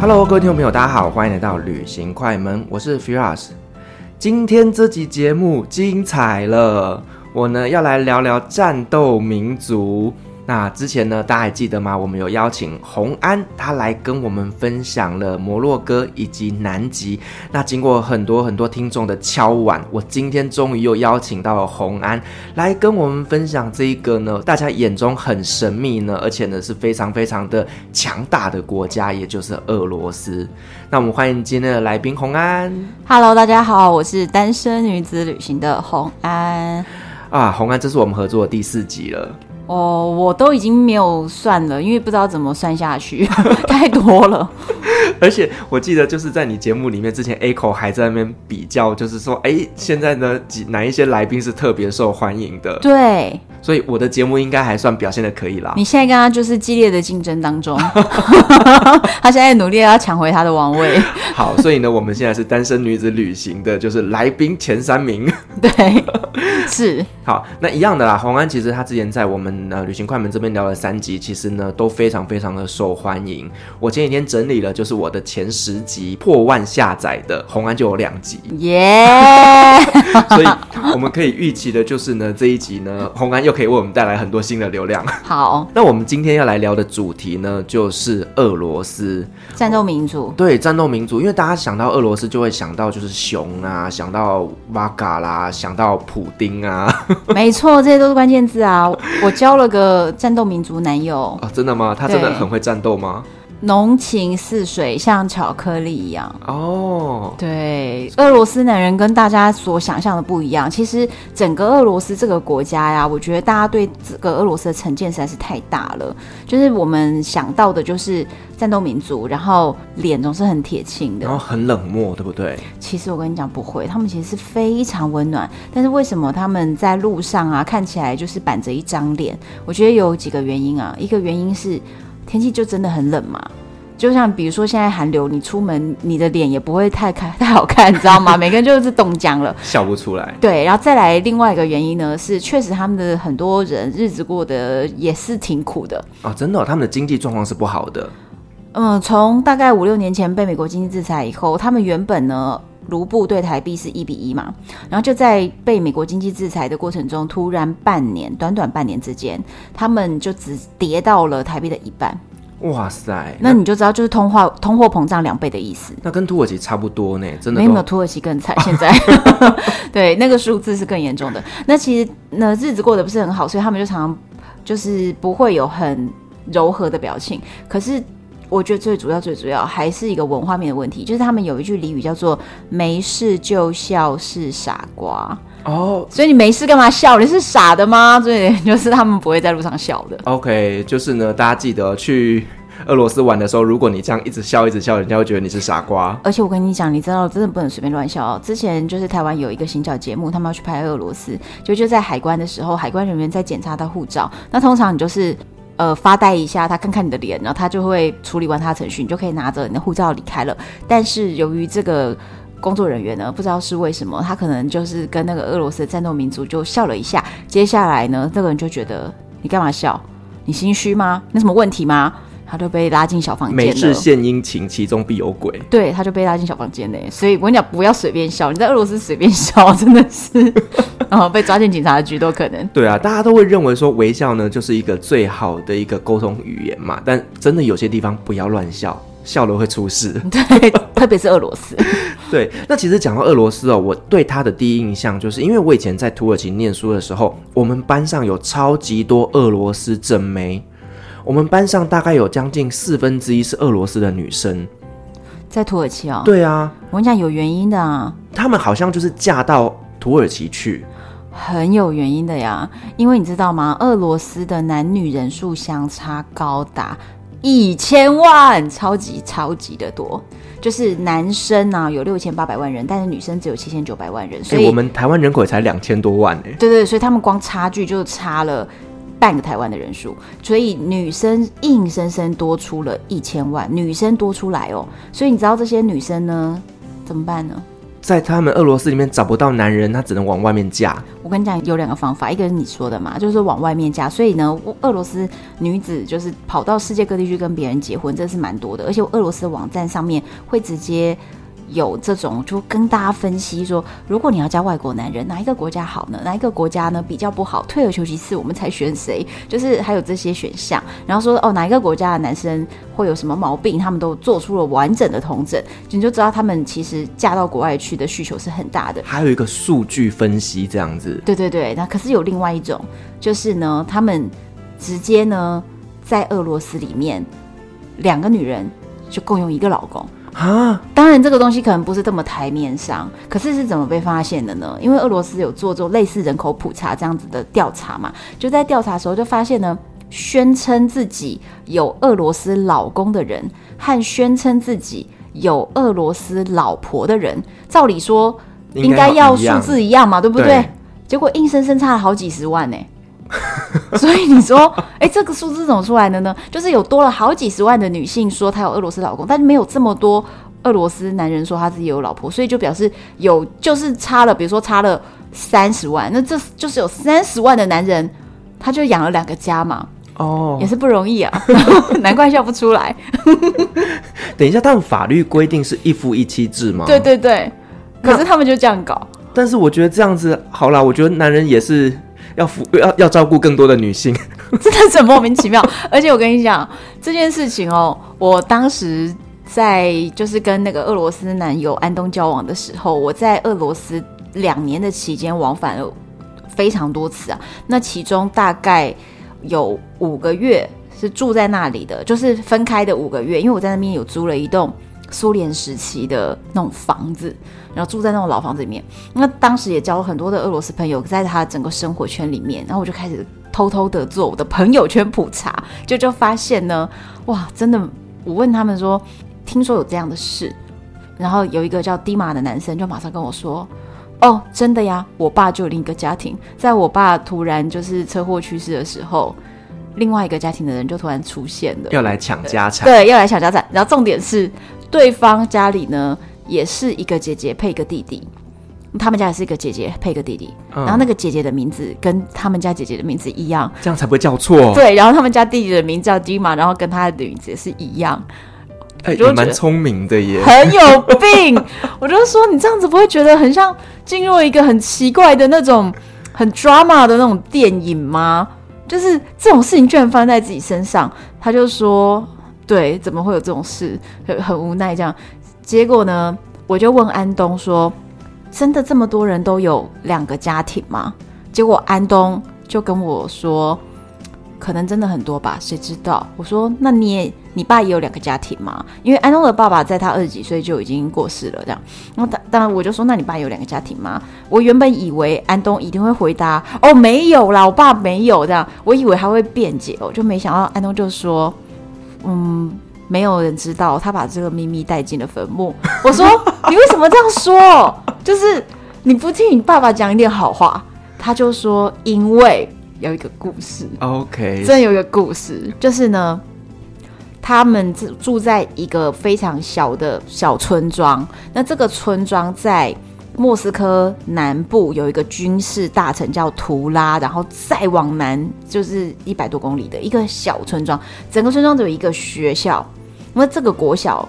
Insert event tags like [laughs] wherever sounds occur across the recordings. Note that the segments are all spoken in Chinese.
Hello，各位听众朋友，大家好，欢迎来到旅行快门，我是 Firas。今天这集节目精彩了，我呢要来聊聊战斗民族。那之前呢，大家还记得吗？我们有邀请洪安，他来跟我们分享了摩洛哥以及南极。那经过很多很多听众的敲碗，我今天终于又邀请到了洪安来跟我们分享这一个呢，大家眼中很神秘呢，而且呢是非常非常的强大的国家，也就是俄罗斯。那我们欢迎今天的来宾洪安。Hello，大家好，我是单身女子旅行的洪安。啊，洪安，这是我们合作的第四集了。哦，oh, 我都已经没有算了，因为不知道怎么算下去，[laughs] 太多了。[laughs] 而且我记得就是在你节目里面之前，Echo 还在那边比较，就是说，哎、欸，现在呢，几哪一些来宾是特别受欢迎的？对，所以我的节目应该还算表现的可以啦。你现在跟他就是激烈的竞争当中，[laughs] 他现在努力要抢回他的王位。好，所以呢，我们现在是单身女子旅行的，就是来宾前三名。对，是。好，那一样的啦。黄安其实他之前在我们呃旅行快门这边聊了三集，其实呢都非常非常的受欢迎。我前几天整理了，就是我的前十集破万下载的，红安就有两集，耶。[laughs] 所以我们可以预期的就是呢，这一集呢，红安又可以为我们带来很多新的流量。好，那我们今天要来聊的主题呢，就是俄罗斯战斗民族。对，战斗民族，因为大家想到俄罗斯就会想到就是熊啊，想到瓦嘎啦，想到普丁啊。[laughs] 没错，这些都是关键字啊！我交了个战斗民族男友啊，真的吗？他真的很会战斗吗？浓情似水，像巧克力一样哦。对，俄罗斯男人跟大家所想象的不一样。其实整个俄罗斯这个国家呀，我觉得大家对这个俄罗斯的成见实在是太大了。就是我们想到的就是战斗民族，然后脸总是很铁青的，然后很冷漠，对不对？其实我跟你讲不会，他们其实是非常温暖。但是为什么他们在路上啊看起来就是板着一张脸？我觉得有几个原因啊。一个原因是。天气就真的很冷嘛，就像比如说现在寒流，你出门你的脸也不会太看太好看，你知道吗？[laughs] 每个人就是冻僵了，笑不出来。对，然后再来另外一个原因呢，是确实他们的很多人日子过得也是挺苦的哦，真的哦，他们的经济状况是不好的。嗯，从大概五六年前被美国经济制裁以后，他们原本呢。卢布对台币是一比一嘛，然后就在被美国经济制裁的过程中，突然半年，短短半年之间，他们就只跌到了台币的一半。哇塞！那你就知道，就是通货通货膨胀两倍的意思。那跟土耳其差不多呢，真的没有土耳其更惨。[laughs] 现在对那个数字是更严重的。那其实那日子过得不是很好，所以他们就常常就是不会有很柔和的表情。可是。我觉得最主要、最主要还是一个文化面的问题，就是他们有一句俚语叫做“没事就笑是傻瓜”。哦，所以你没事干嘛笑？你是傻的吗？[laughs] 所以就是他们不会在路上笑的。OK，就是呢，大家记得去俄罗斯玩的时候，如果你这样一直笑、一直笑，人家会觉得你是傻瓜。而且我跟你讲，你知道真的不能随便乱笑哦。之前就是台湾有一个行脚节目，他们要去拍俄罗斯，就就在海关的时候，海关人员在检查他护照。那通常你就是。呃，发呆一下，他看看你的脸，然后他就会处理完他的程序，你就可以拿着你的护照离开了。但是由于这个工作人员呢，不知道是为什么，他可能就是跟那个俄罗斯的战斗民族就笑了一下。接下来呢，这个人就觉得你干嘛笑？你心虚吗？你有什么问题吗？他就被拉进小房间。每日献殷勤，其中必有鬼。对，他就被拉进小房间内。所以我跟你讲，不要随便笑。你在俄罗斯随便笑，真的是，[laughs] 然后被抓进警察局都可能。对啊，大家都会认为说微笑呢，就是一个最好的一个沟通语言嘛。但真的有些地方不要乱笑，笑了会出事。[laughs] 对，特别是俄罗斯。[laughs] 对，那其实讲到俄罗斯哦，我对他的第一印象就是因为我以前在土耳其念书的时候，我们班上有超级多俄罗斯正妹。我们班上大概有将近四分之一是俄罗斯的女生，在土耳其啊、哦？对啊，我跟你讲有原因的啊。他们好像就是嫁到土耳其去，很有原因的呀，因为你知道吗？俄罗斯的男女人数相差高达一千万，超级超级的多。就是男生呢、啊、有六千八百万人，但是女生只有七千九百万人。所以、欸、我们台湾人口也才两千多万呢。对对，所以他们光差距就差了半个台湾的人数，所以女生硬生生多出了一千万，女生多出来哦。所以你知道这些女生呢怎么办呢？在他们俄罗斯里面找不到男人，他只能往外面嫁。我跟你讲，有两个方法，一个是你说的嘛，就是往外面嫁。所以呢，俄罗斯女子就是跑到世界各地去跟别人结婚，这是蛮多的。而且俄罗斯网站上面会直接。有这种就跟大家分析说，如果你要嫁外国男人，哪一个国家好呢？哪一个国家呢比较不好？退而求其次，我们才选谁？就是还有这些选项。然后说哦，哪一个国家的男生会有什么毛病？他们都做出了完整的统整，你就知道他们其实嫁到国外去的需求是很大的。还有一个数据分析这样子。对对对，那可是有另外一种，就是呢，他们直接呢在俄罗斯里面，两个女人就共用一个老公。啊，当然这个东西可能不是这么台面上，可是是怎么被发现的呢？因为俄罗斯有做做类似人口普查这样子的调查嘛，就在调查的时候就发现呢，宣称自己有俄罗斯老公的人和宣称自己有俄罗斯老婆的人，照理说应该要数字一样嘛，对不对？对，结果硬生生差了好几十万呢。[laughs] 所以你说，哎、欸，这个数字怎么出来的呢？就是有多了好几十万的女性说她有俄罗斯老公，但是没有这么多俄罗斯男人说他自己有老婆，所以就表示有就是差了，比如说差了三十万，那这就是有三十万的男人，他就养了两个家嘛，哦，也是不容易啊，[laughs] 难怪笑不出来。等一下，他们法律规定是一夫一妻制吗？对对对，可是他们就这样搞。但是我觉得这样子好啦，我觉得男人也是。要服要要照顾更多的女性，[laughs] 真的是莫名其妙。而且我跟你讲这件事情哦，我当时在就是跟那个俄罗斯男友安东交往的时候，我在俄罗斯两年的期间往返了非常多次啊。那其中大概有五个月是住在那里的，就是分开的五个月，因为我在那边有租了一栋苏联时期的那种房子。然后住在那种老房子里面，那当时也交了很多的俄罗斯朋友，在他整个生活圈里面，然后我就开始偷偷的做我的朋友圈普查，就就发现呢，哇，真的，我问他们说，听说有这样的事，然后有一个叫迪玛的男生就马上跟我说，哦，真的呀，我爸就有另一个家庭，在我爸突然就是车祸去世的时候，另外一个家庭的人就突然出现了，要来抢家产，对，要来抢家产，然后重点是对方家里呢。也是一个姐姐配一个弟弟，他们家也是一个姐姐配一个弟弟，嗯、然后那个姐姐的名字跟他们家姐姐的名字一样，这样才不会叫错。对，然后他们家弟弟的名字叫 Dima，然后跟他的名字也是一样，哎、欸，也蛮聪明的耶，很有病。[laughs] 我就说你这样子不会觉得很像进入一个很奇怪的那种很 drama 的那种电影吗？就是这种事情居然发生在自己身上，他就说对，怎么会有这种事？很很无奈这样。结果呢，我就问安东说：“真的这么多人都有两个家庭吗？”结果安东就跟我说：“可能真的很多吧，谁知道？”我说：“那你也你爸也有两个家庭吗？”因为安东的爸爸在他二十几岁就已经过世了，这样。然后当当然我就说：“那你爸有两个家庭吗？”我原本以为安东一定会回答：“哦，没有啦，我爸没有。”这样，我以为他会辩解我，就没想到安东就说：“嗯。”没有人知道他把这个秘密带进了坟墓。我说：“ [laughs] 你为什么这样说？就是你不听你爸爸讲一点好话。”他就说：“因为有一个故事。” OK，真有一个故事，就是呢，他们住住在一个非常小的小村庄。那这个村庄在莫斯科南部有一个军事大城叫图拉，然后再往南就是一百多公里的一个小村庄。整个村庄只有一个学校。因为这个国小，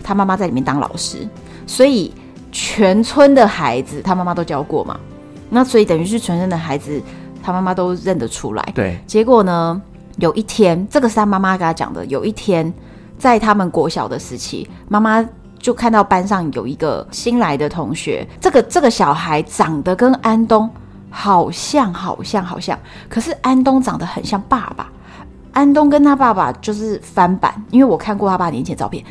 他妈妈在里面当老师，所以全村的孩子他妈妈都教过嘛。那所以等于是全村的孩子，他妈妈都认得出来。对。结果呢，有一天，这个是他妈妈跟他讲的。有一天，在他们国小的时期，妈妈就看到班上有一个新来的同学，这个这个小孩长得跟安东好像，好像，好像。可是安东长得很像爸爸。安东跟他爸爸就是翻版，因为我看过他爸年前照片，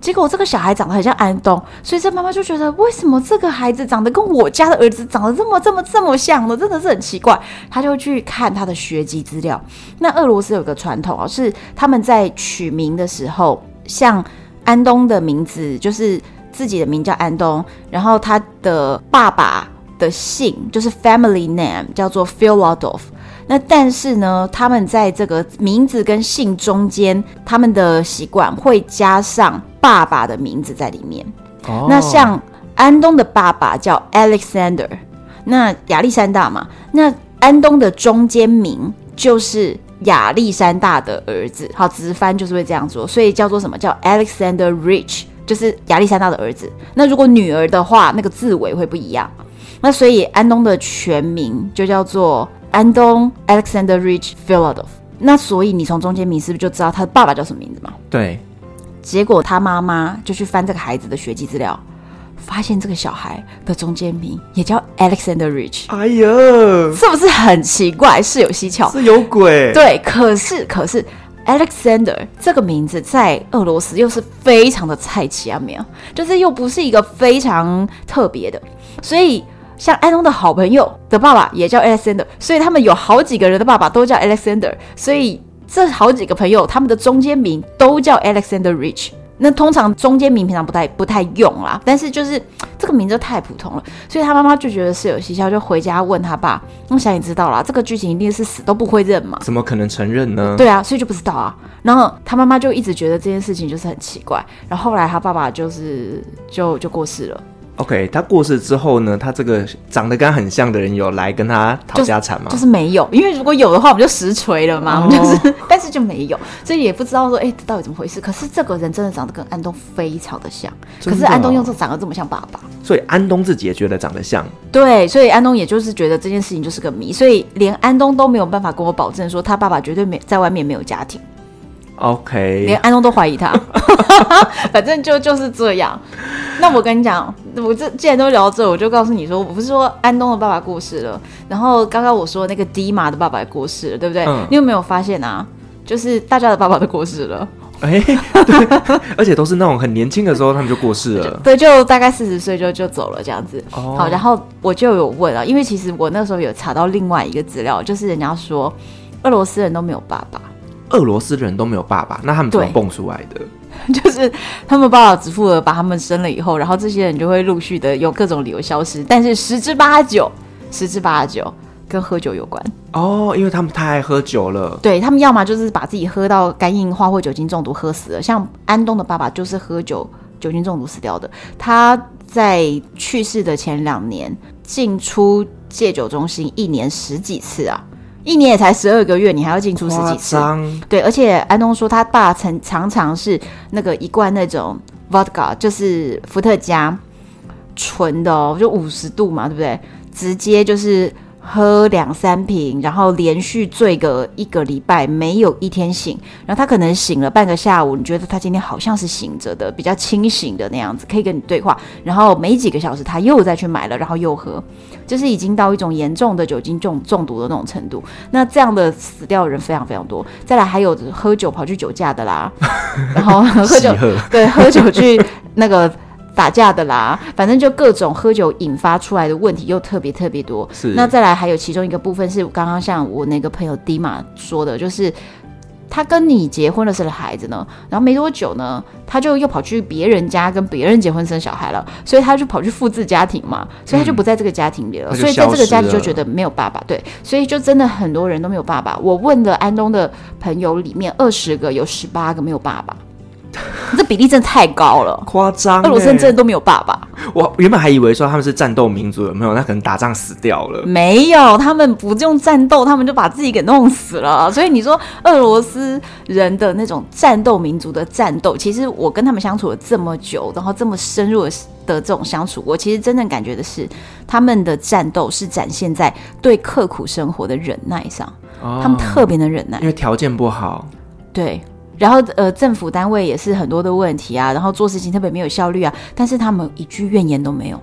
结果这个小孩长得很像安东，所以这妈妈就觉得，为什么这个孩子长得跟我家的儿子长得这么这么这么像呢？真的是很奇怪。他就去看他的学籍资料。那俄罗斯有个传统啊，是他们在取名的时候，像安东的名字就是自己的名叫安东，然后他的爸爸的姓就是 family name 叫做 Fyodorov。那但是呢，他们在这个名字跟姓中间，他们的习惯会加上爸爸的名字在里面。哦，那像安东的爸爸叫 Alexander，那亚历山大嘛，那安东的中间名就是亚历山大的儿子。好，直翻就是会这样做，所以叫做什么叫 Alexander Rich，就是亚历山大的儿子。那如果女儿的话，那个字尾会不一样。那所以安东的全名就叫做。安东 Alexander Rich Philodov 那所以你从中间名是不是就知道他的爸爸叫什么名字嘛？对。结果他妈妈就去翻这个孩子的学籍资料，发现这个小孩的中间名也叫 Alexander Rich。哎呀，是不是很奇怪？是有蹊跷，是有鬼。对，可是可是 Alexander 这个名字在俄罗斯又是非常的菜奇啊，没有，就是又不是一个非常特别的，所以。像安东的好朋友的爸爸也叫 Alexander，所以他们有好几个人的爸爸都叫 Alexander，所以这好几个朋友他们的中间名都叫 Alexander Rich。那通常中间名平常不太不太用啦，但是就是这个名字太普通了，所以他妈妈就觉得是有蹊跷，就回家问他爸。我想你知道啦，这个剧情一定是死都不会认嘛？怎么可能承认呢？对啊，所以就不知道啊。然后他妈妈就一直觉得这件事情就是很奇怪。然后后来他爸爸就是就就过世了。OK，他过世之后呢，他这个长得跟他很像的人有来跟他讨家产吗？就是没有，因为如果有的话，我们就实锤了嘛。Oh. 我们就是，但是就没有，所以也不知道说，哎、欸，到底怎么回事？可是这个人真的长得跟安东非常的像，的可是安东又是长得这么像爸爸，所以安东自己也觉得长得像。对，所以安东也就是觉得这件事情就是个谜，所以连安东都没有办法跟我保证说他爸爸绝对没在外面没有家庭。OK，连安东都怀疑他，[laughs] 反正就就是这样。那我跟你讲，我这既然都聊到这，我就告诉你说，我不是说安东的爸爸过世了，然后刚刚我说那个迪玛的爸爸也过世了，对不对？嗯、你有没有发现啊？就是大家的爸爸都过世了，哎、[laughs] 欸，而且都是那种很年轻的时候他们就过世了，[laughs] 对，就大概四十岁就就走了这样子。哦、好，然后我就有问啊，因为其实我那时候有查到另外一个资料，就是人家说俄罗斯人都没有爸爸。俄罗斯人都没有爸爸，那他们怎么蹦出来的？[laughs] 就是他们爸爸只负责把他们生了以后，然后这些人就会陆续的有各种理由消失。但是十之八九，十之八九跟喝酒有关哦，因为他们太爱喝酒了。对，他们要么就是把自己喝到肝硬化或酒精中毒喝死了，像安东的爸爸就是喝酒酒精中毒死掉的。他在去世的前两年进出戒酒中心一年十几次啊。一年也才十二个月，你还要进出十几次？对，而且安东说他爸曾常常是那个一罐那种 vodka，就是伏特加纯的哦，就五十度嘛，对不对？直接就是。喝两三瓶，然后连续醉个一个礼拜，没有一天醒。然后他可能醒了半个下午，你觉得他今天好像是醒着的，比较清醒的那样子，可以跟你对话。然后没几个小时，他又再去买了，然后又喝，就是已经到一种严重的酒精中中毒的那种程度。那这样的死掉的人非常非常多。再来还有喝酒跑去酒驾的啦，然后喝酒对喝酒去 [laughs] [laughs] [laughs] 那个。打架的啦，反正就各种喝酒引发出来的问题又特别特别多。是，那再来还有其中一个部分是刚刚像我那个朋友迪玛说的，就是他跟你结婚了生了孩子呢，然后没多久呢，他就又跑去别人家跟别人结婚生小孩了，所以他就跑去复制家庭嘛，所以他就不在这个家庭里了，嗯、所以在这个家庭就觉得没有爸爸。对，所以就真的很多人都没有爸爸。我问了安东的朋友里面二十个有十八个没有爸爸。[laughs] 这比例真的太高了，夸张！俄罗斯人真的都没有爸爸。我原本还以为说他们是战斗民族，有没有？那可能打仗死掉了。没有，他们不用战斗，他们就把自己给弄死了。所以你说俄罗斯人的那种战斗民族的战斗，其实我跟他们相处了这么久，然后这么深入的的这种相处，我其实真正感觉的是，他们的战斗是展现在对刻苦生活的忍耐上。哦，他们特别的忍耐，因为条件不好。对。然后呃，政府单位也是很多的问题啊，然后做事情特别没有效率啊，但是他们一句怨言都没有。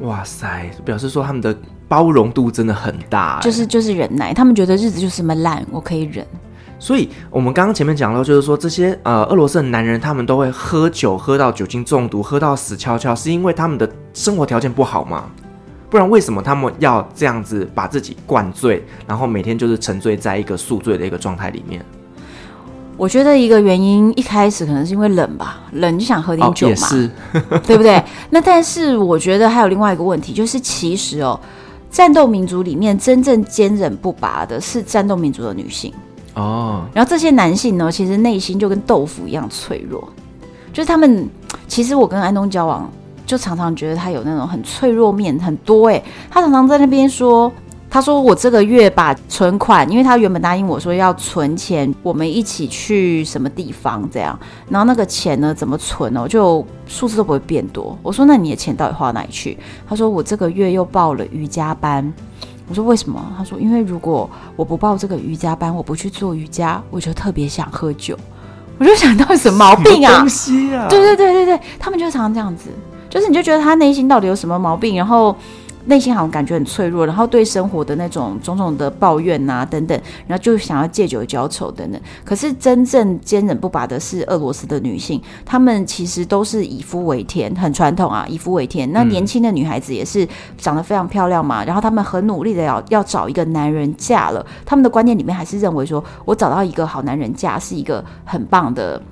哇塞，表示说他们的包容度真的很大，就是就是忍耐，他们觉得日子就是这么烂，我可以忍。所以我们刚刚前面讲到，就是说这些呃俄罗斯的男人，他们都会喝酒，喝到酒精中毒，喝到死翘翘，是因为他们的生活条件不好吗？不然为什么他们要这样子把自己灌醉，然后每天就是沉醉在一个宿醉的一个状态里面？我觉得一个原因一开始可能是因为冷吧，冷就想喝点酒嘛，[laughs] 对不对？那但是我觉得还有另外一个问题，就是其实哦，战斗民族里面真正坚韧不拔的是战斗民族的女性。哦，然后这些男性呢，其实内心就跟豆腐一样脆弱，就是他们其实我跟安东交往，就常常觉得他有那种很脆弱面很多诶，他常常在那边说，他说我这个月把存款，因为他原本答应我说要存钱，我们一起去什么地方这样，然后那个钱呢怎么存哦，就数字都不会变多。我说那你的钱到底花到哪里去？他说我这个月又报了瑜伽班。我说为什么？他说因为如果我不报这个瑜伽班，我不去做瑜伽，我就特别想喝酒。我就想到什么毛病啊？东西啊？对对对对对，他们就常常这样子，就是你就觉得他内心到底有什么毛病，然后。内心好像感觉很脆弱，然后对生活的那种种种的抱怨啊等等，然后就想要借酒浇愁等等。可是真正坚韧不拔的是俄罗斯的女性，她们其实都是以夫为天，很传统啊，以夫为天。那年轻的女孩子也是长得非常漂亮嘛，然后她们很努力的要要找一个男人嫁了，她们的观念里面还是认为说，我找到一个好男人嫁是一个很棒的。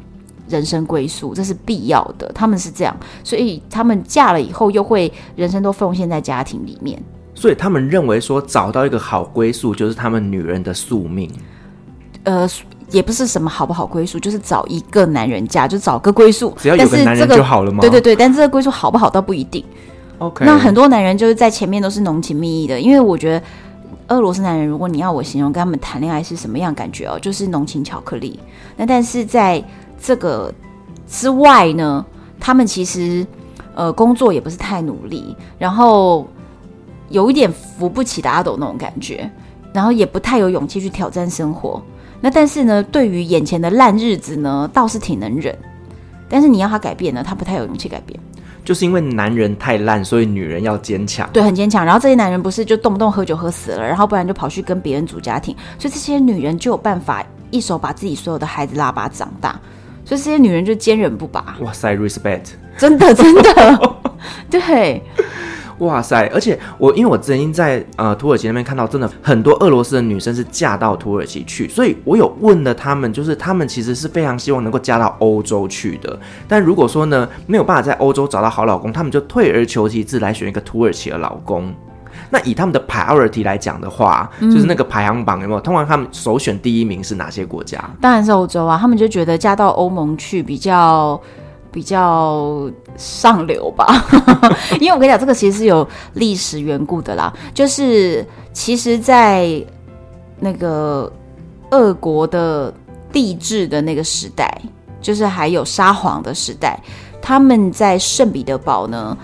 人生归宿，这是必要的。他们是这样，所以他们嫁了以后，又会人生都奉献在家庭里面。所以他们认为说，找到一个好归宿，就是他们女人的宿命。呃，也不是什么好不好归宿，就是找一个男人嫁，就找个归宿。只要有个男人就好了吗？对对对，但这个归宿好不好倒不一定。OK，那很多男人就是在前面都是浓情蜜意的，因为我觉得俄罗斯男人，如果你要我形容跟他们谈恋爱是什么样感觉哦，就是浓情巧克力。那但是在这个之外呢，他们其实呃工作也不是太努力，然后有一点扶不起的阿斗那种感觉，然后也不太有勇气去挑战生活。那但是呢，对于眼前的烂日子呢，倒是挺能忍。但是你要他改变呢，他不太有勇气改变。就是因为男人太烂，所以女人要坚强。对，很坚强。然后这些男人不是就动不动喝酒喝死了，然后不然就跑去跟别人组家庭，所以这些女人就有办法一手把自己所有的孩子拉拔长大。所以这些女人就坚韧不拔。哇塞，respect，真的 [laughs] 真的，对，哇塞！而且我因为我曾经在呃土耳其那边看到，真的很多俄罗斯的女生是嫁到土耳其去，所以我有问了他们，就是他们其实是非常希望能够嫁到欧洲去的。但如果说呢没有办法在欧洲找到好老公，他们就退而求其次来选一个土耳其的老公。那以他们的 priority 来讲的话，嗯，就是那个排行榜有没有？通常他们首选第一名是哪些国家？当然是欧洲啊！他们就觉得嫁到欧盟去比较比较上流吧。[laughs] 因为我跟你讲，这个其实是有历史缘故的啦。就是其实，在那个俄国的帝制的那个时代，就是还有沙皇的时代，他们在圣彼得堡呢。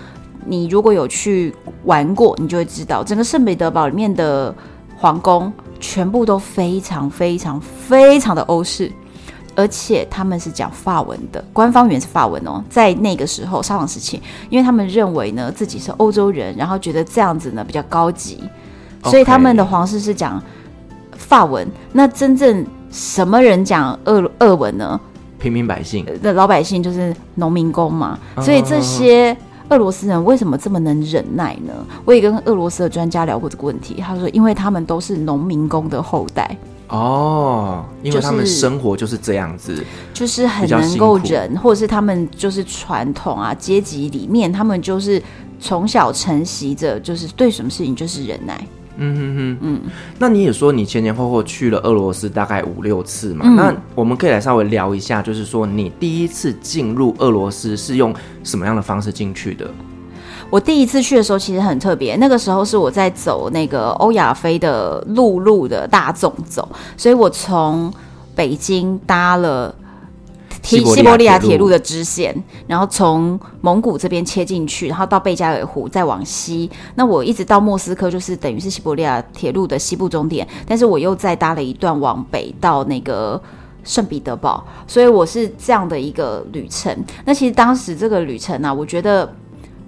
你如果有去玩过，你就会知道，整个圣彼得堡里面的皇宫全部都非常非常非常的欧式，而且他们是讲法文的，官方语言是法文哦。在那个时候，沙皇时期，因为他们认为呢自己是欧洲人，然后觉得这样子呢比较高级，所以他们的皇室是讲法文。那真正什么人讲俄俄文呢？平民百姓的老百姓就是农民工嘛，所以这些。俄罗斯人为什么这么能忍耐呢？我也跟俄罗斯的专家聊过这个问题，他说，因为他们都是农民工的后代哦，因为他们生活就是这样子，就是、就是很能够忍，或者是他们就是传统啊阶级里面，他们就是从小承袭着，就是对什么事情就是忍耐。嗯哼哼，嗯，那你也说你前前后后去了俄罗斯大概五六次嘛？嗯，那我们可以来稍微聊一下，就是说你第一次进入俄罗斯是用什么样的方式进去的？我第一次去的时候其实很特别，那个时候是我在走那个欧亚非的陆路的大众走，所以我从北京搭了。西西伯利亚铁路的支线，然后从蒙古这边切进去，然后到贝加尔湖，再往西。那我一直到莫斯科，就是等于是西伯利亚铁路的西部终点。但是我又再搭了一段往北到那个圣彼得堡，所以我是这样的一个旅程。那其实当时这个旅程呢、啊，我觉得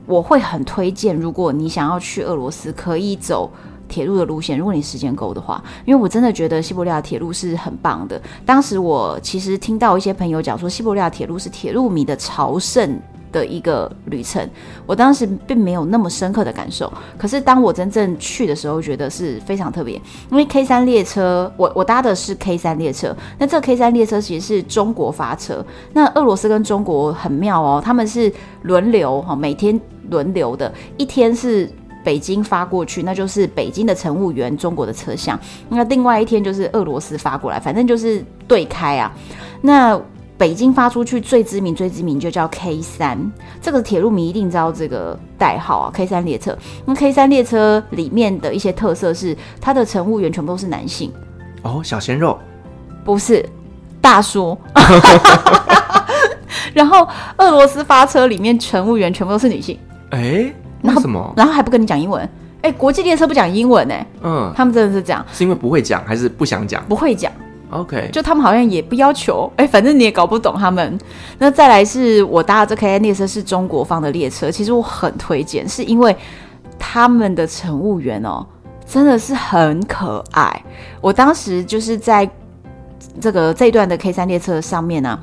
我会很推荐，如果你想要去俄罗斯，可以走铁路的路线，如果你时间够的话，因为我真的觉得西伯利亚铁路是很棒的。当时我其实听到一些朋友讲说，西伯利亚铁路是铁路迷的朝圣的一个旅程，我当时并没有那么深刻的感受。可是当我真正去的时候，觉得是非常特别。因为 K 三列车，我我搭的是 K 三列车，那这个 K 三列车其实是中国发车。那俄罗斯跟中国很妙哦，他们是轮流哈，每天轮流的，一天是北京发过去，那就是北京的乘务员，中国的车厢。那另外一天就是俄罗斯发过来，反正就是对开啊。那北京发出去最知名、最知名就叫 K 三，这个铁路迷一定知道这个代号啊。K 三列车，那 K 三列车里面的一些特色是，它的乘务员全部都是男性。哦，小鲜肉？不是，大叔。[laughs] 然后俄罗斯发车里面乘务员全部都是女性。哎，为什么？然后还不跟你讲英文？哎，国际列车不讲英文呢。嗯，他们真的是这样，是因为不会讲还是不想讲？不会讲。OK，就他们好像也不要求，哎，[laughs] 反正你也搞不懂他们。那再来是我搭的这 K 列车是中国方的列车，其实我很推荐，是因为他们的乘务员哦，真的是很可爱。我当时就是在这个这一段的 K 三列车上面呢、啊，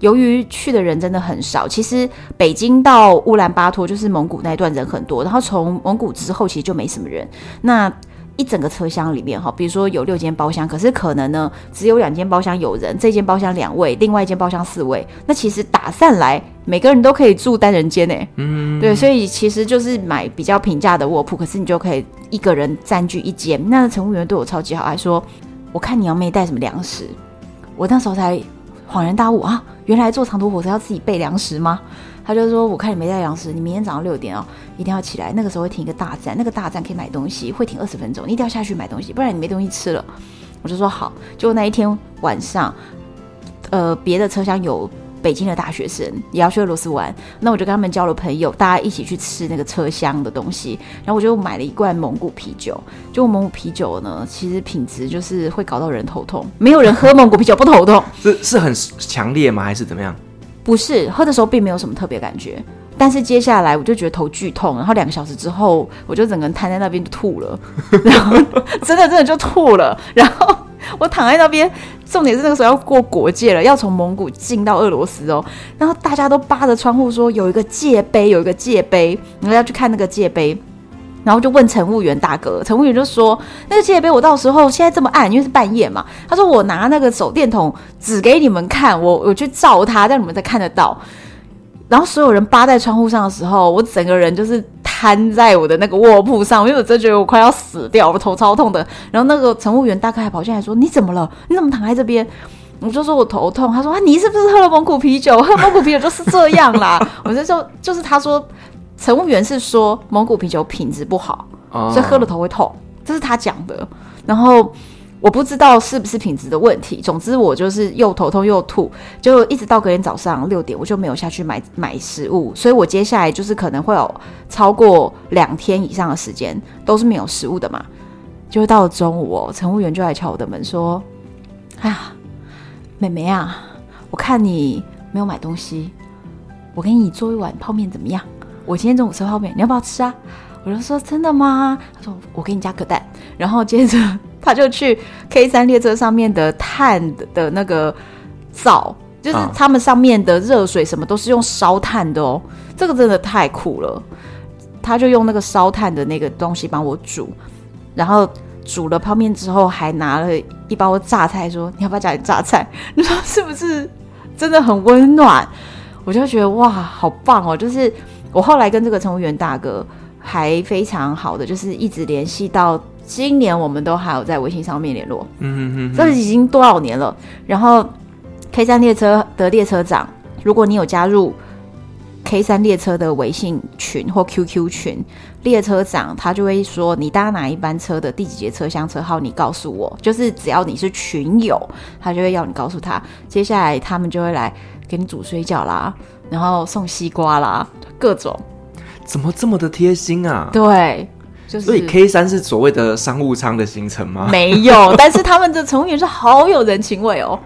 由于去的人真的很少，其实北京到乌兰巴托就是蒙古那一段人很多，然后从蒙古之后其实就没什么人。那一整个车厢里面哈，比如说有六间包厢，可是可能呢只有两间包厢有人，这间包厢两位，另外一间包厢四位。那其实打散来，每个人都可以住单人间呢。嗯，对，所以其实就是买比较平价的卧铺，可是你就可以一个人占据一间。那乘务员对我超级好，还说我看你要没带什么粮食，我那时候才恍然大悟啊，原来坐长途火车要自己备粮食吗？他就说：“我看你没带粮食，你明天早上六点哦，一定要起来。那个时候会停一个大站，那个大站可以买东西，会停二十分钟，你一定要下去买东西，不然你没东西吃了。”我就说好。就那一天晚上，呃，别的车厢有北京的大学生也要去俄罗斯玩，那我就跟他们交了朋友，大家一起去吃那个车厢的东西。然后我就买了一罐蒙古啤酒。就蒙古啤酒呢，其实品质就是会搞到人头痛。没有人喝蒙古啤酒不头痛，是是很强烈吗？还是怎么样？不是喝的时候并没有什么特别感觉，但是接下来我就觉得头剧痛，然后两个小时之后我就整个人瘫在那边就吐了，然后真的真的就吐了，然后 [laughs] 我躺在那边，重点是那个时候要过国界了，要从蒙古进到俄罗斯哦，然后大家都扒着窗户说有一个界碑，有一个界碑，然后要去看那个界碑。然后就问乘务员大哥，乘务员就说：“那个界碑我到时候现在这么暗，因为是半夜嘛。”他说：“我拿那个手电筒指给你们看，我我去照它，让你们才看得到。”然后所有人扒在窗户上的时候，我整个人就是瘫在我的那个卧铺上，因为我真觉得我快要死掉，我头超痛的。然后那个乘务员大哥还跑进来说：“你怎么了？你怎么躺在这边？”我就说我头痛。他说：“啊，你是不是喝了蒙古啤酒？喝蒙古啤酒就是这样啦。”我就说：“就是他说。”乘务员是说蒙古啤酒品质不好，所以喝了头会痛，这是他讲的。然后我不知道是不是品质的问题，总之我就是又头痛又吐，就一直到隔天早上六点，我就没有下去买买食物。所以我接下来就是可能会有超过两天以上的时间都是没有食物的嘛。就到了中午哦，乘务员就来敲我的门说：“哎呀，妹妹啊，我看你没有买东西，我给你做一碗泡面怎么样？”我今天中午吃泡面，你要不要吃啊？我就说真的吗？他说我给你加个蛋，然后接着他就去 K 三列车上面的碳的那个灶，就是他们上面的热水什么都是用烧炭的哦，这个真的太酷了。他就用那个烧炭的那个东西帮我煮，然后煮了泡面之后，还拿了一包榨菜，说你要不要加点榨菜？[laughs] 你说是不是真的很温暖？我就觉得哇，好棒哦，就是。我后来跟这个乘务员大哥还非常好的，就是一直联系到今年，我们都还有在微信上面联络。嗯嗯嗯，这已经多少年了？然后 K 三列车的列车长，如果你有加入 K 三列车的微信群或 QQ 群，列车长他就会说你搭哪一班车的第几节车厢车号，你告诉我。就是只要你是群友，他就会要你告诉他。接下来他们就会来给你煮水饺啦。然后送西瓜啦，各种，怎么这么的贴心啊？对，就是。所以 K 三是所谓的商务舱的行程吗？没有，[laughs] 但是他们的乘务员是好有人情味哦。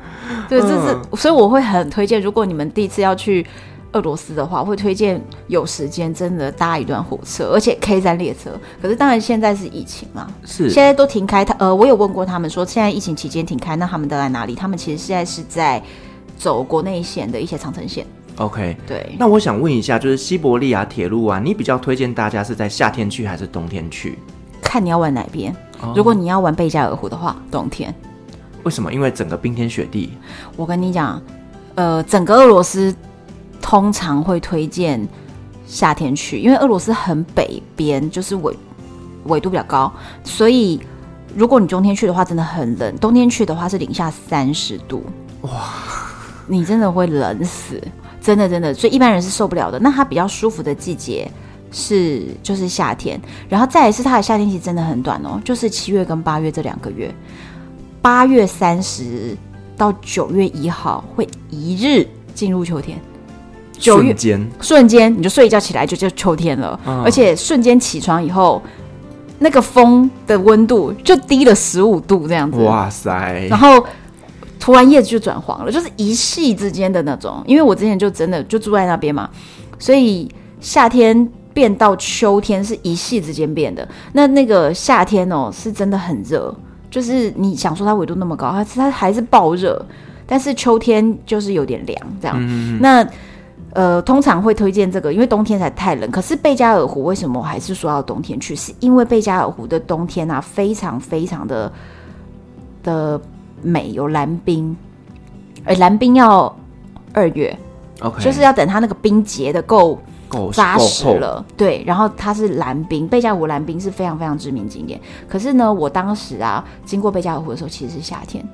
对，这是，嗯、所以我会很推荐，如果你们第一次要去俄罗斯的话，会推荐有时间真的搭一段火车，而且 K 三列车。可是当然现在是疫情嘛，是现在都停开。他呃，我有问过他们说，现在疫情期间停开，那他们都在哪里？他们其实现在是在走国内线的一些长城线。OK，对。那我想问一下，就是西伯利亚铁路啊，你比较推荐大家是在夏天去还是冬天去？看你要玩哪边。哦。如果你要玩贝加尔湖的话，冬天。为什么？因为整个冰天雪地。我跟你讲，呃，整个俄罗斯。通常会推荐夏天去，因为俄罗斯很北边，就是纬纬度比较高，所以如果你冬天去的话，真的很冷。冬天去的话是零下三十度，哇，你真的会冷死，真的真的，所以一般人是受不了的。那它比较舒服的季节是就是夏天，然后再来是它的夏天其实真的很短哦，就是七月跟八月这两个月，八月三十到九月一号会一日进入秋天。九月瞬间你就睡一觉起来就就秋天了，嗯、而且瞬间起床以后，那个风的温度就低了十五度这样子。哇塞！然后突然叶子就转黄了，就是一系之间的那种。因为我之前就真的就住在那边嘛，所以夏天变到秋天是一系之间变的。那那个夏天哦是真的很热，就是你想说它纬度那么高，它它还是爆热，但是秋天就是有点凉这样。嗯、那呃，通常会推荐这个，因为冬天才太冷。可是贝加尔湖为什么我还是说要冬天去？是因为贝加尔湖的冬天啊，非常非常的的美，有蓝冰，而蓝冰要二月，OK，就是要等它那个冰结的够够扎实了，对。然后它是蓝冰，贝加尔湖蓝冰是非常非常知名景点。可是呢，我当时啊经过贝加尔湖的时候，其实是夏天。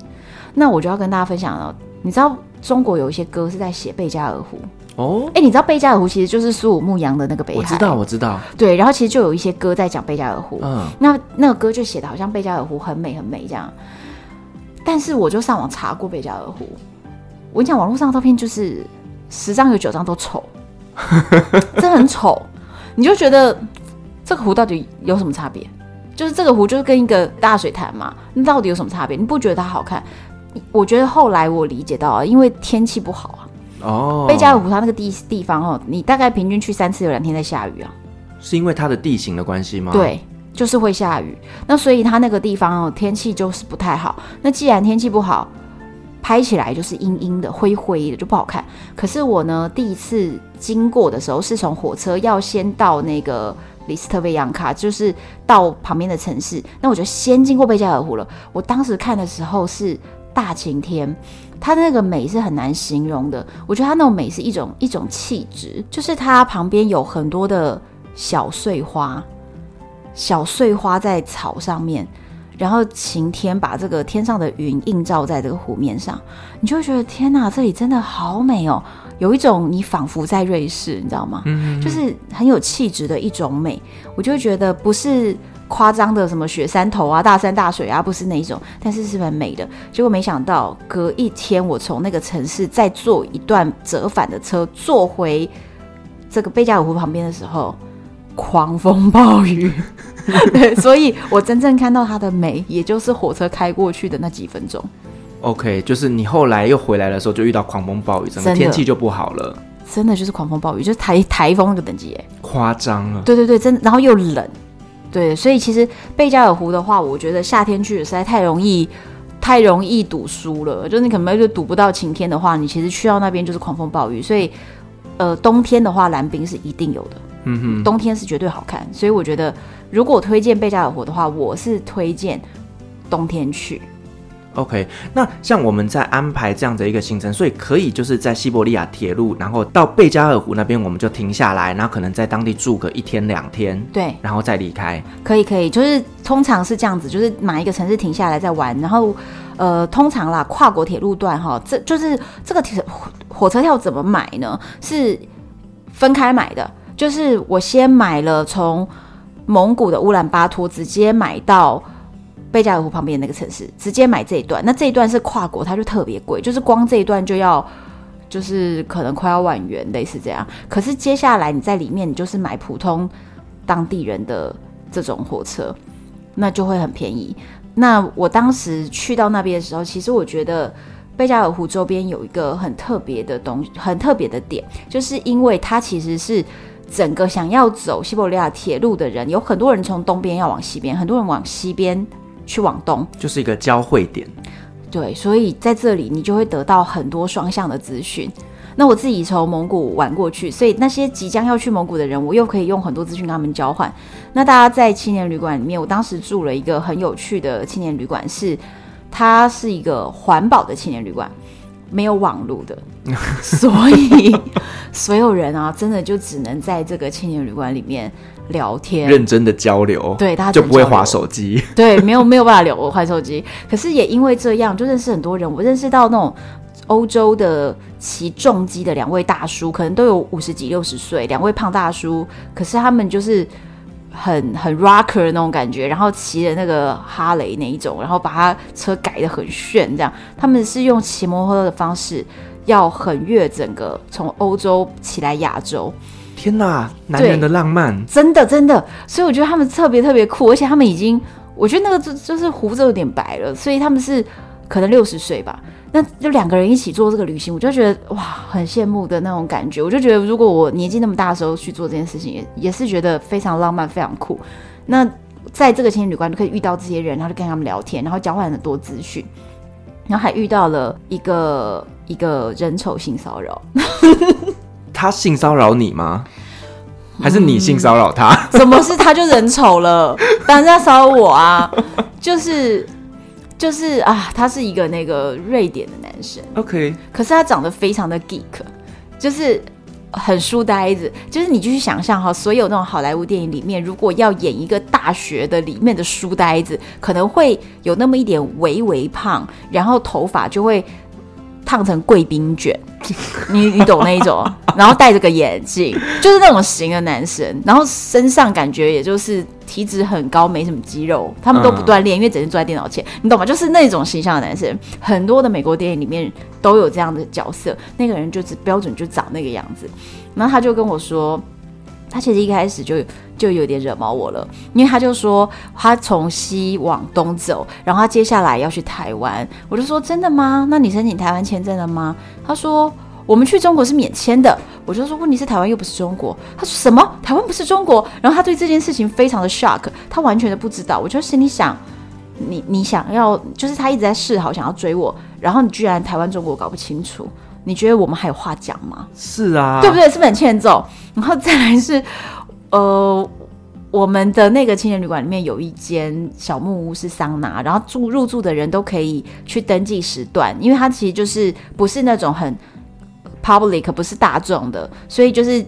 那我就要跟大家分享了，你知道中国有一些歌是在写贝加尔湖。哦，哎、欸，你知道贝加尔湖其实就是苏武牧羊的那个北海？我知道，我知道。对，然后其实就有一些歌在讲贝加尔湖。嗯，那那个歌就写的好像贝加尔湖很美很美这样。但是我就上网查过贝加尔湖，我跟你讲，网络上的照片就是十张有九张都丑，[laughs] 真的很丑。你就觉得这个湖到底有什么差别？就是这个湖就是跟一个大水潭嘛，那到底有什么差别？你不觉得它好看？我觉得后来我理解到啊，因为天气不好啊。哦，贝加尔湖它那个地地方哦，你大概平均去三次，有两天在下雨啊。是因为它的地形的关系吗？对，就是会下雨。那所以它那个地方哦，天气就是不太好。那既然天气不好，拍起来就是阴阴的、灰灰的，就不好看。可是我呢，第一次经过的时候，是从火车要先到那个里斯特维扬卡，就是到旁边的城市。那我就先经过贝加尔湖了。我当时看的时候是大晴天。它那个美是很难形容的，我觉得它那种美是一种一种气质，就是它旁边有很多的小碎花，小碎花在草上面，然后晴天把这个天上的云映照在这个湖面上，你就会觉得天哪，这里真的好美哦，有一种你仿佛在瑞士，你知道吗？嗯，就是很有气质的一种美，我就会觉得不是。夸张的什么雪山头啊、大山大水啊，不是那一种，但是是很美的。结果没想到，隔一天我从那个城市再坐一段折返的车，坐回这个贝加尔湖旁边的时候，狂风暴雨。[laughs] 对，所以我真正看到它的美，也就是火车开过去的那几分钟。OK，就是你后来又回来的时候，就遇到狂风暴雨，整个天气就不好了。真的就是狂风暴雨，就是台台风那个等级，哎，夸张了。对对对，真的，然后又冷。对，所以其实贝加尔湖的话，我觉得夏天去实在太容易，太容易赌输了。就是你可能就赌不到晴天的话，你其实去到那边就是狂风暴雨。所以，呃，冬天的话，蓝冰是一定有的。嗯哼，冬天是绝对好看。所以我觉得，如果推荐贝加尔湖的话，我是推荐冬天去。OK，那像我们在安排这样的一个行程，所以可以就是在西伯利亚铁路，然后到贝加尔湖那边，我们就停下来，然后可能在当地住个一天两天，对，然后再离开。可以，可以，就是通常是这样子，就是哪一个城市停下来再玩，然后呃，通常啦，跨国铁路段哈，这就是这个铁火车票怎么买呢？是分开买的，就是我先买了从蒙古的乌兰巴托直接买到。贝加尔湖旁边那个城市，直接买这一段，那这一段是跨国，它就特别贵，就是光这一段就要，就是可能快要万元，类似这样。可是接下来你在里面，你就是买普通当地人的这种火车，那就会很便宜。那我当时去到那边的时候，其实我觉得贝加尔湖周边有一个很特别的东西，很特别的点，就是因为它其实是整个想要走西伯利亚铁路的人，有很多人从东边要往西边，很多人往西边去往东，就是一个交汇点。对，所以在这里你就会得到很多双向的资讯。那我自己从蒙古玩过去，所以那些即将要去蒙古的人，我又可以用很多资讯跟他们交换。那大家在青年旅馆里面，我当时住了一个很有趣的青年旅馆，是它是一个环保的青年旅馆，没有网路的，[laughs] 所以 [laughs] 所有人啊，真的就只能在这个青年旅馆里面聊天，认真的交流，对，他就不会滑手机，对，没有没有办法聊我滑手机。可是也因为这样，就认识很多人，我认识到那种。欧洲的骑重机的两位大叔，可能都有五十几、六十岁，两位胖大叔，可是他们就是很很 rocker 的那种感觉，然后骑的那个哈雷那一种，然后把他车改的很炫，这样他们是用骑摩托车的方式要横越整个从欧洲骑来亚洲。天哪，男人的浪漫，真的真的，所以我觉得他们特别特别酷，而且他们已经，我觉得那个就就是胡子有点白了，所以他们是可能六十岁吧。那就两个人一起做这个旅行，我就觉得哇，很羡慕的那种感觉。我就觉得，如果我年纪那么大的时候去做这件事情，也也是觉得非常浪漫、非常酷。那在这个青年旅馆就可以遇到这些人，然后就跟他们聊天，然后交换很多资讯，然后还遇到了一个一个人丑性骚扰。他性骚扰你吗？还是你性骚扰他？什、嗯、么是他就人丑了？当然在骚扰我啊！就是。就是啊，他是一个那个瑞典的男生，OK，可是他长得非常的 geek，就是很书呆子。就是你继续想象哈，所有那种好莱坞电影里面，如果要演一个大学的里面的书呆子，可能会有那么一点微微胖，然后头发就会烫成贵宾卷，[laughs] 你你懂那一种，[laughs] 然后戴着个眼镜，就是那种型的男生，然后身上感觉也就是。体脂很高，没什么肌肉，他们都不锻炼，因为整天坐在电脑前，你懂吗？就是那种形象的男生，很多的美国电影里面都有这样的角色，那个人就是标准就长那个样子。然后他就跟我说，他其实一开始就就有点惹毛我了，因为他就说他从西往东走，然后他接下来要去台湾，我就说真的吗？那你申请台湾签证了吗？他说。我们去中国是免签的，我就说问题是台湾又不是中国。他说什么？台湾不是中国？然后他对这件事情非常的 shock，他完全的不知道。我就心里想，你你想要就是他一直在示好想要追我，然后你居然台湾中国搞不清楚，你觉得我们还有话讲吗？[laughs] 是啊，对不对？是不是很欠揍？然后再来是，呃，我们的那个青年旅馆里面有一间小木屋是桑拿，然后住入住的人都可以去登记时段，因为它其实就是不是那种很。Public 不是大众的，所以就是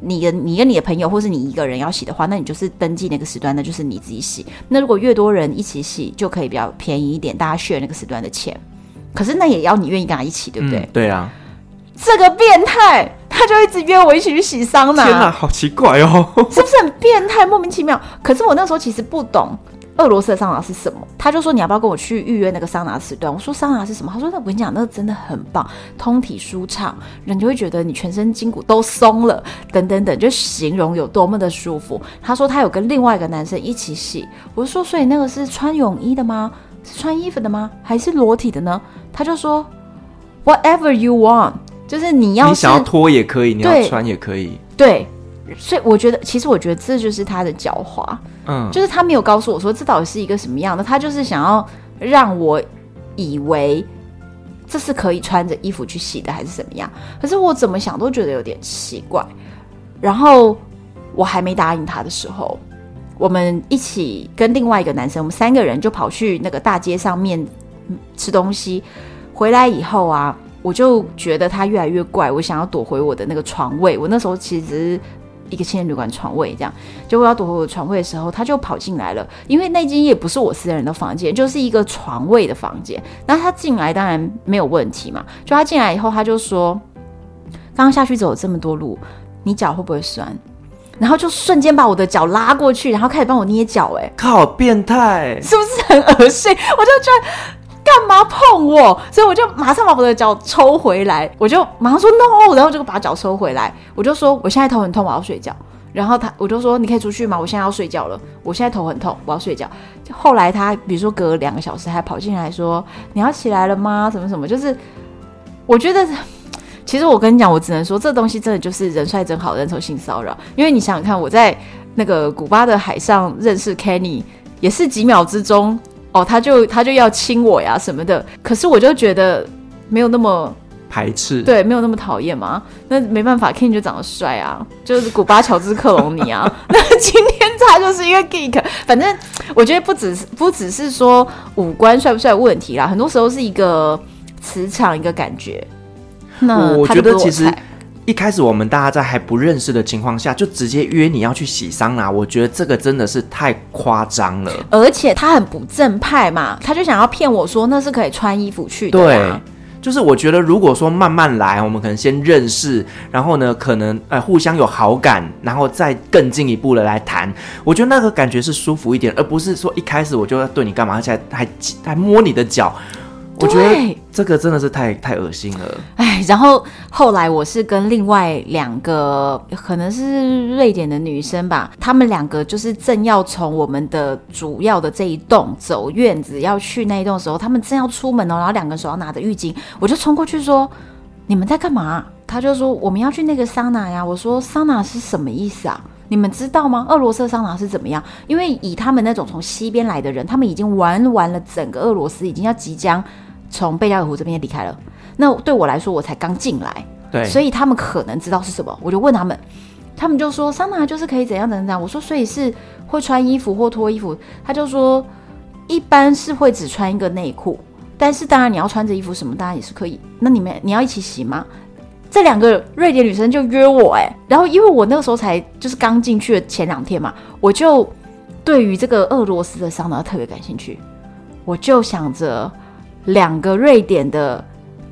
你的你跟你的朋友，或是你一个人要洗的话，那你就是登记那个时段，那就是你自己洗。那如果越多人一起洗，就可以比较便宜一点，大家 share 那个时段的钱。可是那也要你愿意跟他一起，对不对？嗯、对啊。这个变态，他就一直约我一起去洗桑拿。天哪，好奇怪哦，是不是很变态，莫名其妙？可是我那时候其实不懂。俄罗斯的桑拿是什么？他就说，你要不要跟我去预约那个桑拿时段？我说桑拿是什么？他说，那我跟你讲，那个真的很棒，通体舒畅，人就会觉得你全身筋骨都松了，等等等，就形容有多么的舒服。他说他有跟另外一个男生一起洗。我说，所以那个是穿泳衣的吗？是穿衣服的吗？还是裸体的呢？他就说，whatever you want，就是你要是，你想要脱也可以，你要穿也可以，对。所以我觉得，其实我觉得这就是他的狡猾，嗯，就是他没有告诉我说这到底是一个什么样的，他就是想要让我以为这是可以穿着衣服去洗的，还是怎么样？可是我怎么想都觉得有点奇怪。然后我还没答应他的时候，我们一起跟另外一个男生，我们三个人就跑去那个大街上面吃东西。回来以后啊，我就觉得他越来越怪，我想要躲回我的那个床位。我那时候其实。一个青年旅馆床位，这样，就我要躲回我的床位的时候，他就跑进来了。因为那间也不是我私人的房间，就是一个床位的房间。那他进来当然没有问题嘛。就他进来以后，他就说：“刚刚下去走了这么多路，你脚会不会酸？”然后就瞬间把我的脚拉过去，然后开始帮我捏脚。哎，靠，变态，是不是很恶心？我就觉得。干嘛碰我？所以我就马上把我的脚抽回来，我就马上说 no，然后就把脚抽回来，我就说我现在头很痛，我要睡觉。然后他我就说你可以出去吗？我现在要睡觉了，我现在头很痛，我要睡觉。后来他比如说隔两个小时还跑进来说你要起来了吗？什么什么？就是我觉得。其实我跟你讲，我只能说这东西真的就是人帅真好，人丑性骚扰。因为你想想看，我在那个古巴的海上认识 Kenny，也是几秒之中哦，他就他就要亲我呀什么的。可是我就觉得没有那么排斥，对，没有那么讨厌嘛。那没办法，Kenny 就长得帅啊，就是古巴乔治克隆尼啊。[laughs] 那今天他就是一个 geek。反正我觉得不只是不只是说五官帅不帅问题啦，很多时候是一个磁场，一个感觉。那我觉得其实一开始我们大家在还不认识的情况下，就直接约你要去洗桑拿，我觉得这个真的是太夸张了。而且他很不正派嘛，他就想要骗我说那是可以穿衣服去的。对，就是我觉得如果说慢慢来，我们可能先认识，然后呢，可能呃互相有好感，然后再更进一步的来谈，我觉得那个感觉是舒服一点，而不是说一开始我就要对你干嘛，而且还还，还摸你的脚。我觉得这个真的是太太恶心了。哎，然后后来我是跟另外两个可能是瑞典的女生吧，她们两个就是正要从我们的主要的这一栋走院子要去那一栋的时候，她们正要出门哦，然后两个手要拿着浴巾，我就冲过去说：“你们在干嘛？”她就说：“我们要去那个桑拿呀。”我说：“桑拿是什么意思啊？你们知道吗？俄罗斯桑拿是怎么样？因为以他们那种从西边来的人，他们已经玩完了整个俄罗斯，已经要即将。从贝加尔湖这边离开了，那对我来说我才刚进来，对，所以他们可能知道是什么，我就问他们，他们就说桑拿就是可以怎样怎样怎样，我说所以是会穿衣服或脱衣服，他就说一般是会只穿一个内裤，但是当然你要穿着衣服什么当然也是可以，那你们你要一起洗吗？这两个瑞典女生就约我哎、欸，然后因为我那个时候才就是刚进去的前两天嘛，我就对于这个俄罗斯的桑拿特别感兴趣，我就想着。两个瑞典的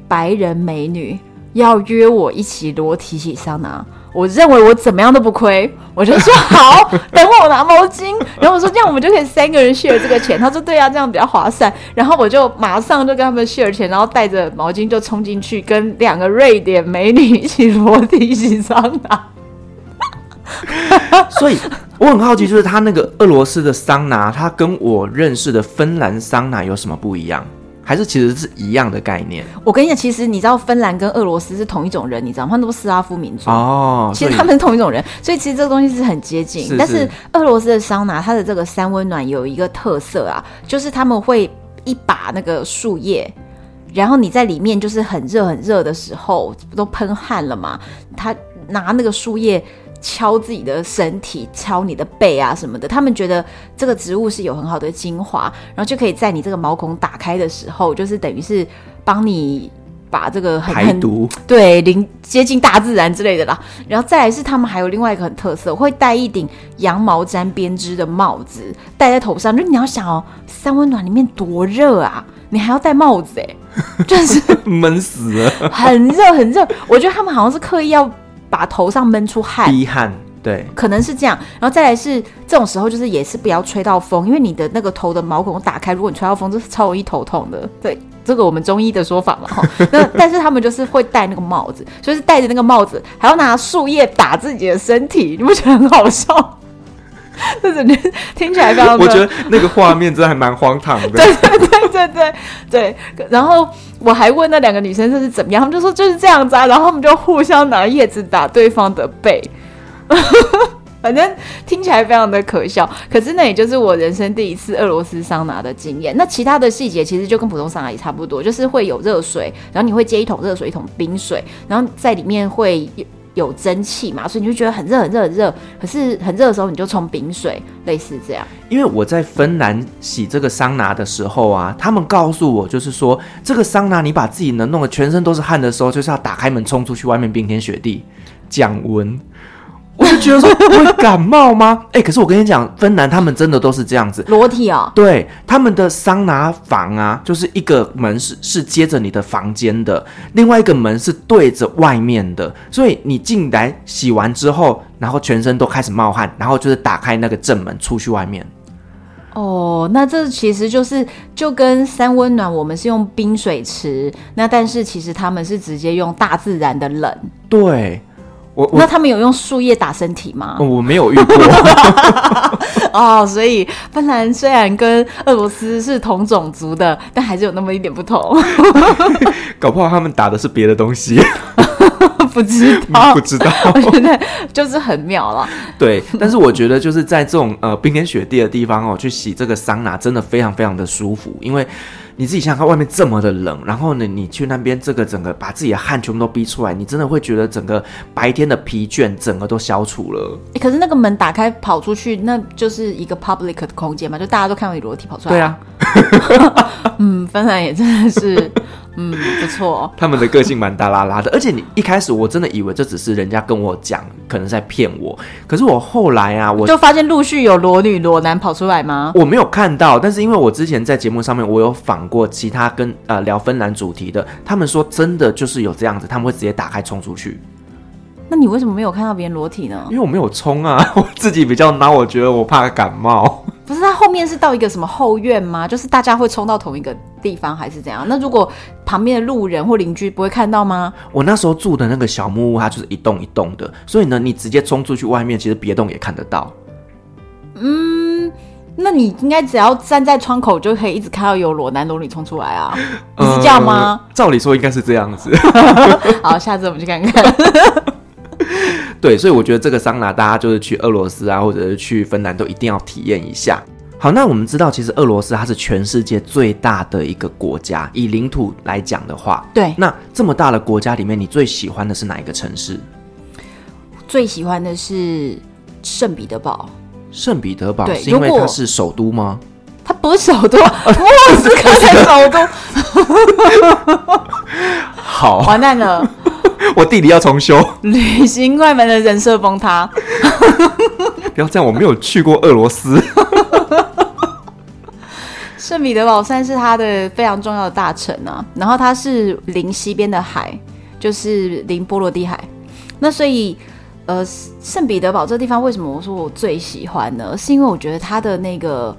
白人美女要约我一起裸体洗桑拿，我认为我怎么样都不亏，我就说好，[laughs] 等我拿毛巾。然后我说这样我们就可以三个人 share 这个钱。他说对啊，这样比较划算。然后我就马上就跟他们 share 钱，然后带着毛巾就冲进去跟两个瑞典美女一起裸体洗桑拿。所以我很好奇，就是他那个俄罗斯的桑拿，他跟我认识的芬兰桑拿有什么不一样？还是其实是一样的概念。我跟你讲，其实你知道芬兰跟俄罗斯是同一种人，你知道吗？他们都是斯拉夫民族哦。其实他们是同一种人，所以其实这个东西是很接近。是是，但是俄罗斯的桑拿，它的这个三温暖有一个特色啊，就是他们会一把那个树叶，然后你在里面就是很热很热的时候，不都喷汗了嘛，他拿那个树叶。敲自己的身体，敲你的背啊什么的，他们觉得这个植物是有很好的精华，然后就可以在你这个毛孔打开的时候，就是等于是帮你把这个很排毒，对，临接近大自然之类的啦。然后再来是他们还有另外一个很特色，会戴一顶羊毛毡编织的帽子戴在头上。就你要想哦，三温暖里面多热啊，你还要戴帽子哎，就是 [laughs] 闷死了，很热很热。我觉得他们好像是刻意要。把头上闷出汗，滴汗，对，可能是这样。然后再来是这种时候，就是也是不要吹到风，因为你的那个头的毛孔打开，如果你吹到风，这是超容易头痛的。对，这个我们中医的说法嘛，哈。[laughs] 那但是他们就是会戴那个帽子，所以是戴着那个帽子，还要拿树叶打自己的身体，你不觉得很好笑？[laughs] 这整天听起来非常，我觉得那个画面真的还蛮荒唐的。[laughs] 对对对对对对。然后我还问那两个女生这是怎么样，他们就说就是这样子啊。然后他们就互相拿叶子打对方的背，[laughs] 反正听起来非常的可笑。可是那也就是我人生第一次俄罗斯桑拿的经验。那其他的细节其实就跟普通桑拿也差不多，就是会有热水，然后你会接一桶热水，一桶冰水，然后在里面会有。蒸汽嘛，所以你就觉得很热很热很热。可是很热的时候，你就冲冰水，类似这样。因为我在芬兰洗这个桑拿的时候啊，他们告诉我，就是说这个桑拿你把自己能弄得全身都是汗的时候，就是要打开门冲出去，外面冰天雪地降温。我就觉得说不会感冒吗？[laughs] 哎、欸，可是我跟你讲，芬兰他们真的都是这样子裸体啊、哦。对，他们的桑拿房啊，就是一个门是是接着你的房间的，另外一个门是对着外面的，所以你进来洗完之后，然后全身都开始冒汗，然后就是打开那个正门出去外面。哦，那这其实就是就跟三温暖，我们是用冰水池，那但是其实他们是直接用大自然的冷。对。我那他们有用树叶打身体吗？我没有遇过。[laughs] 哦，所以芬兰虽然跟俄罗斯是同种族的，但还是有那么一点不同。[laughs] 搞不好他们打的是别的东西。[laughs] 不知道，[laughs] 不知道，[laughs] 我觉得就是很妙了。[laughs] 对，但是我觉得就是在这种呃冰天雪地的地方哦，去洗这个桑拿真的非常非常的舒服，因为你自己想想看，外面这么的冷，然后呢，你去那边这个整个把自己的汗全部都逼出来，你真的会觉得整个白天的疲倦整个都消除了。欸，可是那个门打开跑出去，那就是一个 public 的空间嘛，就大家都看到你裸体跑出来。对啊，嗯，芬兰也真的是。嗯，不错。他们的个性蛮大拉拉的，而且你一开始我真的以为这只是人家跟我讲，可能在骗我。可是我后来啊，我就发现陆续有裸女裸男跑出来吗？我没有看到，但是因为我之前在节目上面我有访过其他跟呃聊芬兰主题的，他们说真的就是有这样子，他们会直接打开冲出去。那你为什么没有看到别人裸体呢？因为我没有冲啊，[laughs] 我自己比较孬，我觉得我怕感冒。不是，他后面是到一个什么后院吗？就是大家会冲到同一个地方，还是怎样？那如果旁边的路人或邻居不会看到吗？我那时候住的那个小木屋，它就是一栋一栋的，所以呢，你直接冲出去外面，其实别栋也看得到。嗯，那你应该只要站在窗口就可以一直看到有裸男裸女冲出来啊？[laughs] 你是这样吗？呃，照理说应该是这样子。[laughs] 好，下次我们去看看。[laughs] 对，所以我觉得这个桑拿，大家就是去俄罗斯啊，或者是去芬兰，都一定要体验一下。好，那我们知道，其实俄罗斯它是全世界最大的一个国家，以领土来讲的话，对。那这么大的国家里面，你最喜欢的是哪一个城市？最喜欢的是圣彼得堡。圣彼得堡是因为它是首都吗？它不是首都，莫斯科才首都。[laughs] 好，完蛋了。[laughs] 我地理要重修，旅行快门的人设崩塌。[laughs] 不要这样，我没有去过俄罗斯。[laughs] 圣彼得堡算是他的非常重要的大臣啊，然后它是临西边的海，就是临波罗的海。那所以，呃，圣彼得堡这个地方为什么我说我最喜欢呢？是因为我觉得它的那个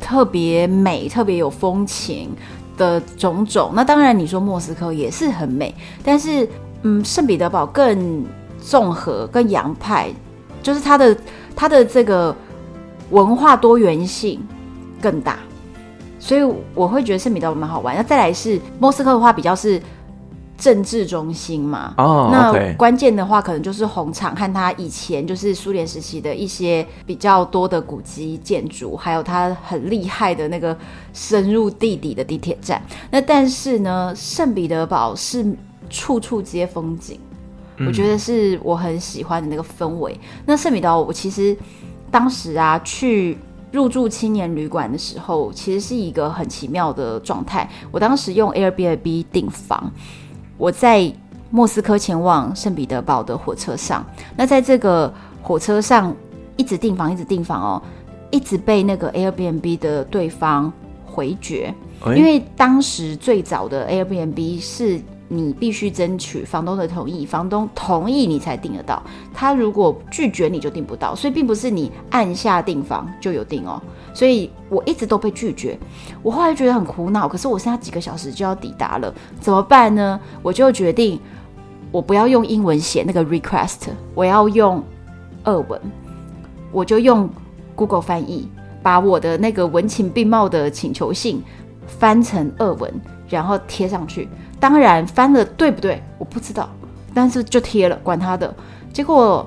特别美，特别有风情的种种。那当然，你说莫斯科也是很美，但是。嗯，圣彼得堡更综合、更洋派，就是它的它的这个文化多元性更大，所以我会觉得圣彼得堡蛮好玩。那再来是莫斯科的话，比较是政治中心嘛。哦，那关键的话，可能就是红场和它以前就是苏联时期的一些比较多的古迹建筑，还有它很厉害的那个深入地底的地铁站。那但是呢，圣彼得堡是。处处皆风景，我觉得是我很喜欢的那个氛围。嗯、那圣彼得堡，我其实当时啊去入住青年旅馆的时候，其实是一个很奇妙的状态。我当时用 Airbnb 订房，我在莫斯科前往圣彼得堡的火车上。那在这个火车上一直订房，一直订房哦，一直被那个 Airbnb 的对方回绝，欸、因为当时最早的 Airbnb 是。你必须争取房东的同意，房东同意你才订得到。他如果拒绝你就订不到，所以并不是你按下订房就有订哦。所以我一直都被拒绝，我后来觉得很苦恼。可是我剩下几个小时就要抵达了，怎么办呢？我就决定我不要用英文写那个 request，我要用俄文，我就用 Google 翻译把我的那个文情并茂的请求信翻成俄文，然后贴上去。当然翻了对不对？我不知道，但是就贴了，管他的。结果，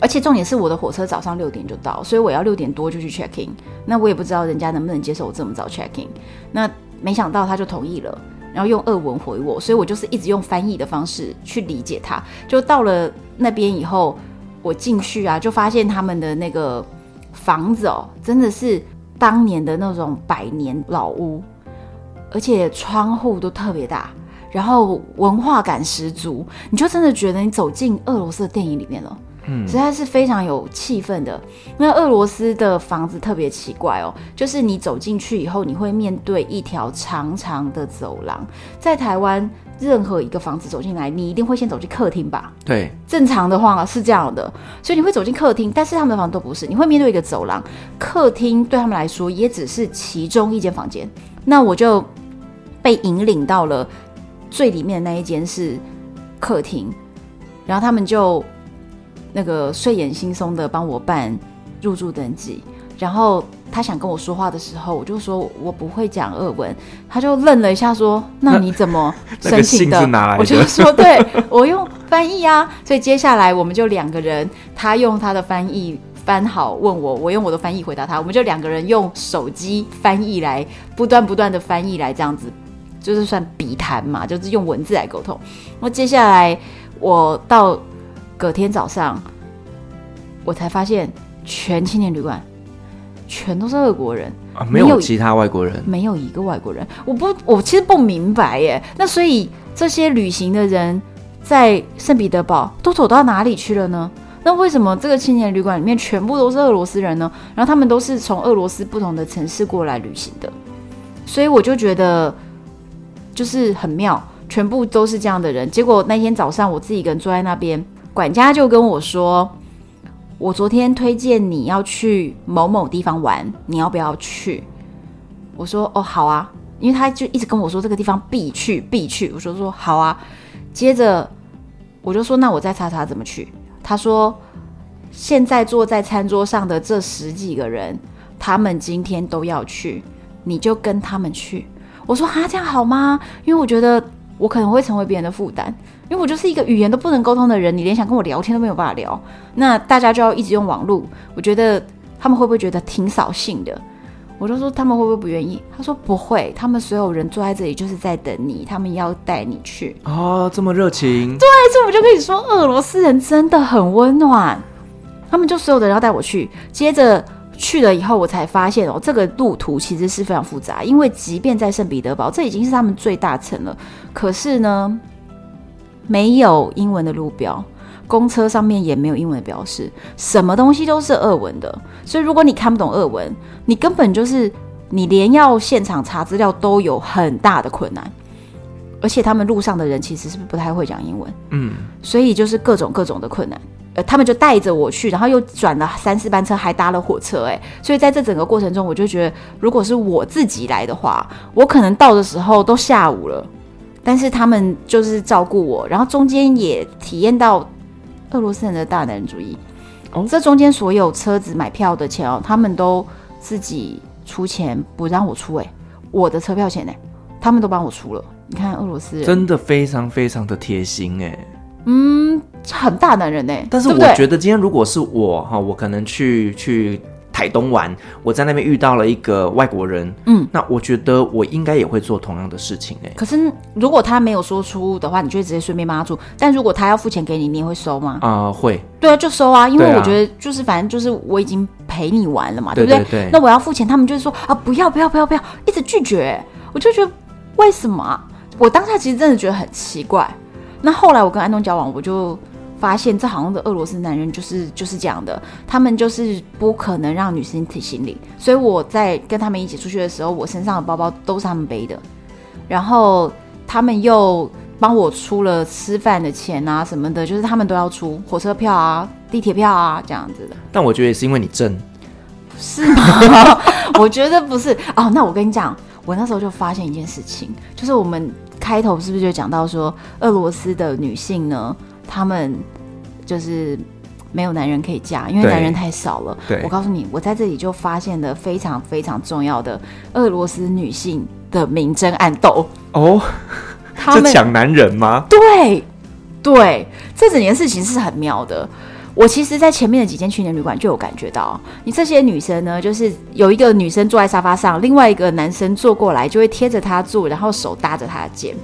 而且重点是我的火车早上六点就到，所以我要六点多就去 check in。那我也不知道人家能不能接受我这么早 check in。那没想到他就同意了，然后用俄文回我，所以我就是一直用翻译的方式去理解他。就到了那边以后，我进去啊，就发现他们的那个房子哦，真的是当年的那种百年老屋，而且窗户都特别大。然后文化感十足，你就真的觉得你走进俄罗斯的电影里面了，嗯，实在是非常有气氛的。那俄罗斯的房子特别奇怪哦，就是你走进去以后，你会面对一条长长的走廊。在台湾，任何一个房子走进来，你一定会先走进客厅吧？对，正常的话是这样的，所以你会走进客厅，但是他们的房子都不是，你会面对一个走廊，客厅对他们来说也只是其中一间房间。那我就被引领到了。最里面的那一间是客厅，然后他们就那个睡眼惺忪的帮我办入住登记，然后他想跟我说话的时候，我就说我不会讲俄文，他就愣了一下，说：“那你怎么申请的？”的我就说：“对，我用翻译啊。”所以接下来我们就两个人，他用他的翻译翻好问我，我用我的翻译回答他，我们就两个人用手机翻译来不断不断的翻译来这样子，就是算笔谈嘛，就是用文字来沟通。那接下来我到。隔天早上，我才发现全青年旅馆全都是俄国人啊，没有其他外国人，没有一个外国人。我不，我其实不明白耶。那所以这些旅行的人在圣彼得堡都走到哪里去了呢？那为什么这个青年旅馆里面全部都是俄罗斯人呢？然后他们都是从俄罗斯不同的城市过来旅行的，所以我就觉得就是很妙，全部都是这样的人。结果那天早上我自己一个人坐在那边。管家就跟我说：“我昨天推荐你要去某某地方玩，你要不要去？”我说：“哦，好啊。”因为他就一直跟我说这个地方必去必去。我说：“说好啊。”接着我就说：“那我再查查怎么去。”他说：“现在坐在餐桌上的这十几个人，他们今天都要去，你就跟他们去。”我说：“啊，这样好吗？”因为我觉得我可能会成为别人的负担。因为我就是一个语言都不能沟通的人，你连想跟我聊天都没有办法聊，那大家就要一直用网络。我觉得他们会不会觉得挺扫兴的？我就说他们会不会不愿意？他说不会，他们所有人坐在这里就是在等你，他们要带你去。哦，这么热情。对，所以我就跟你说，俄罗斯人真的很温暖。他们就所有的人要带我去，接着去了以后，我才发现哦，这个路途其实是非常复杂，因为即便在圣彼得堡，这已经是他们最大城了，可是呢。没有英文的路标，公车上面也没有英文的标示，什么东西都是俄文的。所以如果你看不懂俄文，你根本就是你连要现场查资料都有很大的困难。而且他们路上的人其实是不太会讲英文，嗯，所以就是各种各种的困难。呃，他们就带着我去，然后又转了三四班车，还搭了火车，哎，所以在这整个过程中，我就觉得，如果是我自己来的话，我可能到的时候都下午了。但是他们就是照顾我，然后中间也体验到俄罗斯人的大男人主义。哦，这中间所有车子买票的钱哦，他们都自己出钱，不让我出。哎，我的车票钱呢，他们都帮我出了。你看俄罗斯人真的非常非常的贴心哎。嗯，很大男人呢。但是我觉得今天如果是我哈，我可能去去。台东玩，我在那边遇到了一个外国人，嗯，那我觉得我应该也会做同样的事情哎、欸。可是如果他没有说出的话，你就会直接顺便帮他住。但如果他要付钱给你，你也会收吗？啊、呃，会。对啊，就收啊，因为我觉得就是反正就是我已经陪你玩了嘛，对，对不对？对。那我要付钱，他们就是说啊，不要不要不要不要，一直拒绝。我就觉得为什么？我当下其实真的觉得很奇怪。那后来我跟安东交往，我就。发现这好像的俄罗斯男人就是就是这样的，他们就是不可能让女生提行李，所以我在跟他们一起出去的时候，我身上的包包都是他们背的，然后他们又帮我出了吃饭的钱啊什么的，就是他们都要出火车票啊、地铁票啊这样子的。但我觉得也是因为你正，是吗？[laughs] 我觉得不是哦。那我跟你讲，我那时候就发现一件事情，就是我们开头是不是就讲到说，俄罗斯的女性呢？她们就是没有男人可以嫁，因为男人太少了。对，我告诉你，我在这里就发现了非常非常重要的俄罗斯女性的明争暗斗哦。他们 [laughs] 抢男人吗？对，对，这整件事情是很妙的。我其实，在前面的几间青年旅馆就有感觉到，你这些女生呢，就是有一个女生坐在沙发上，另外一个男生坐过来，就会贴着她坐，然后手搭着她的肩。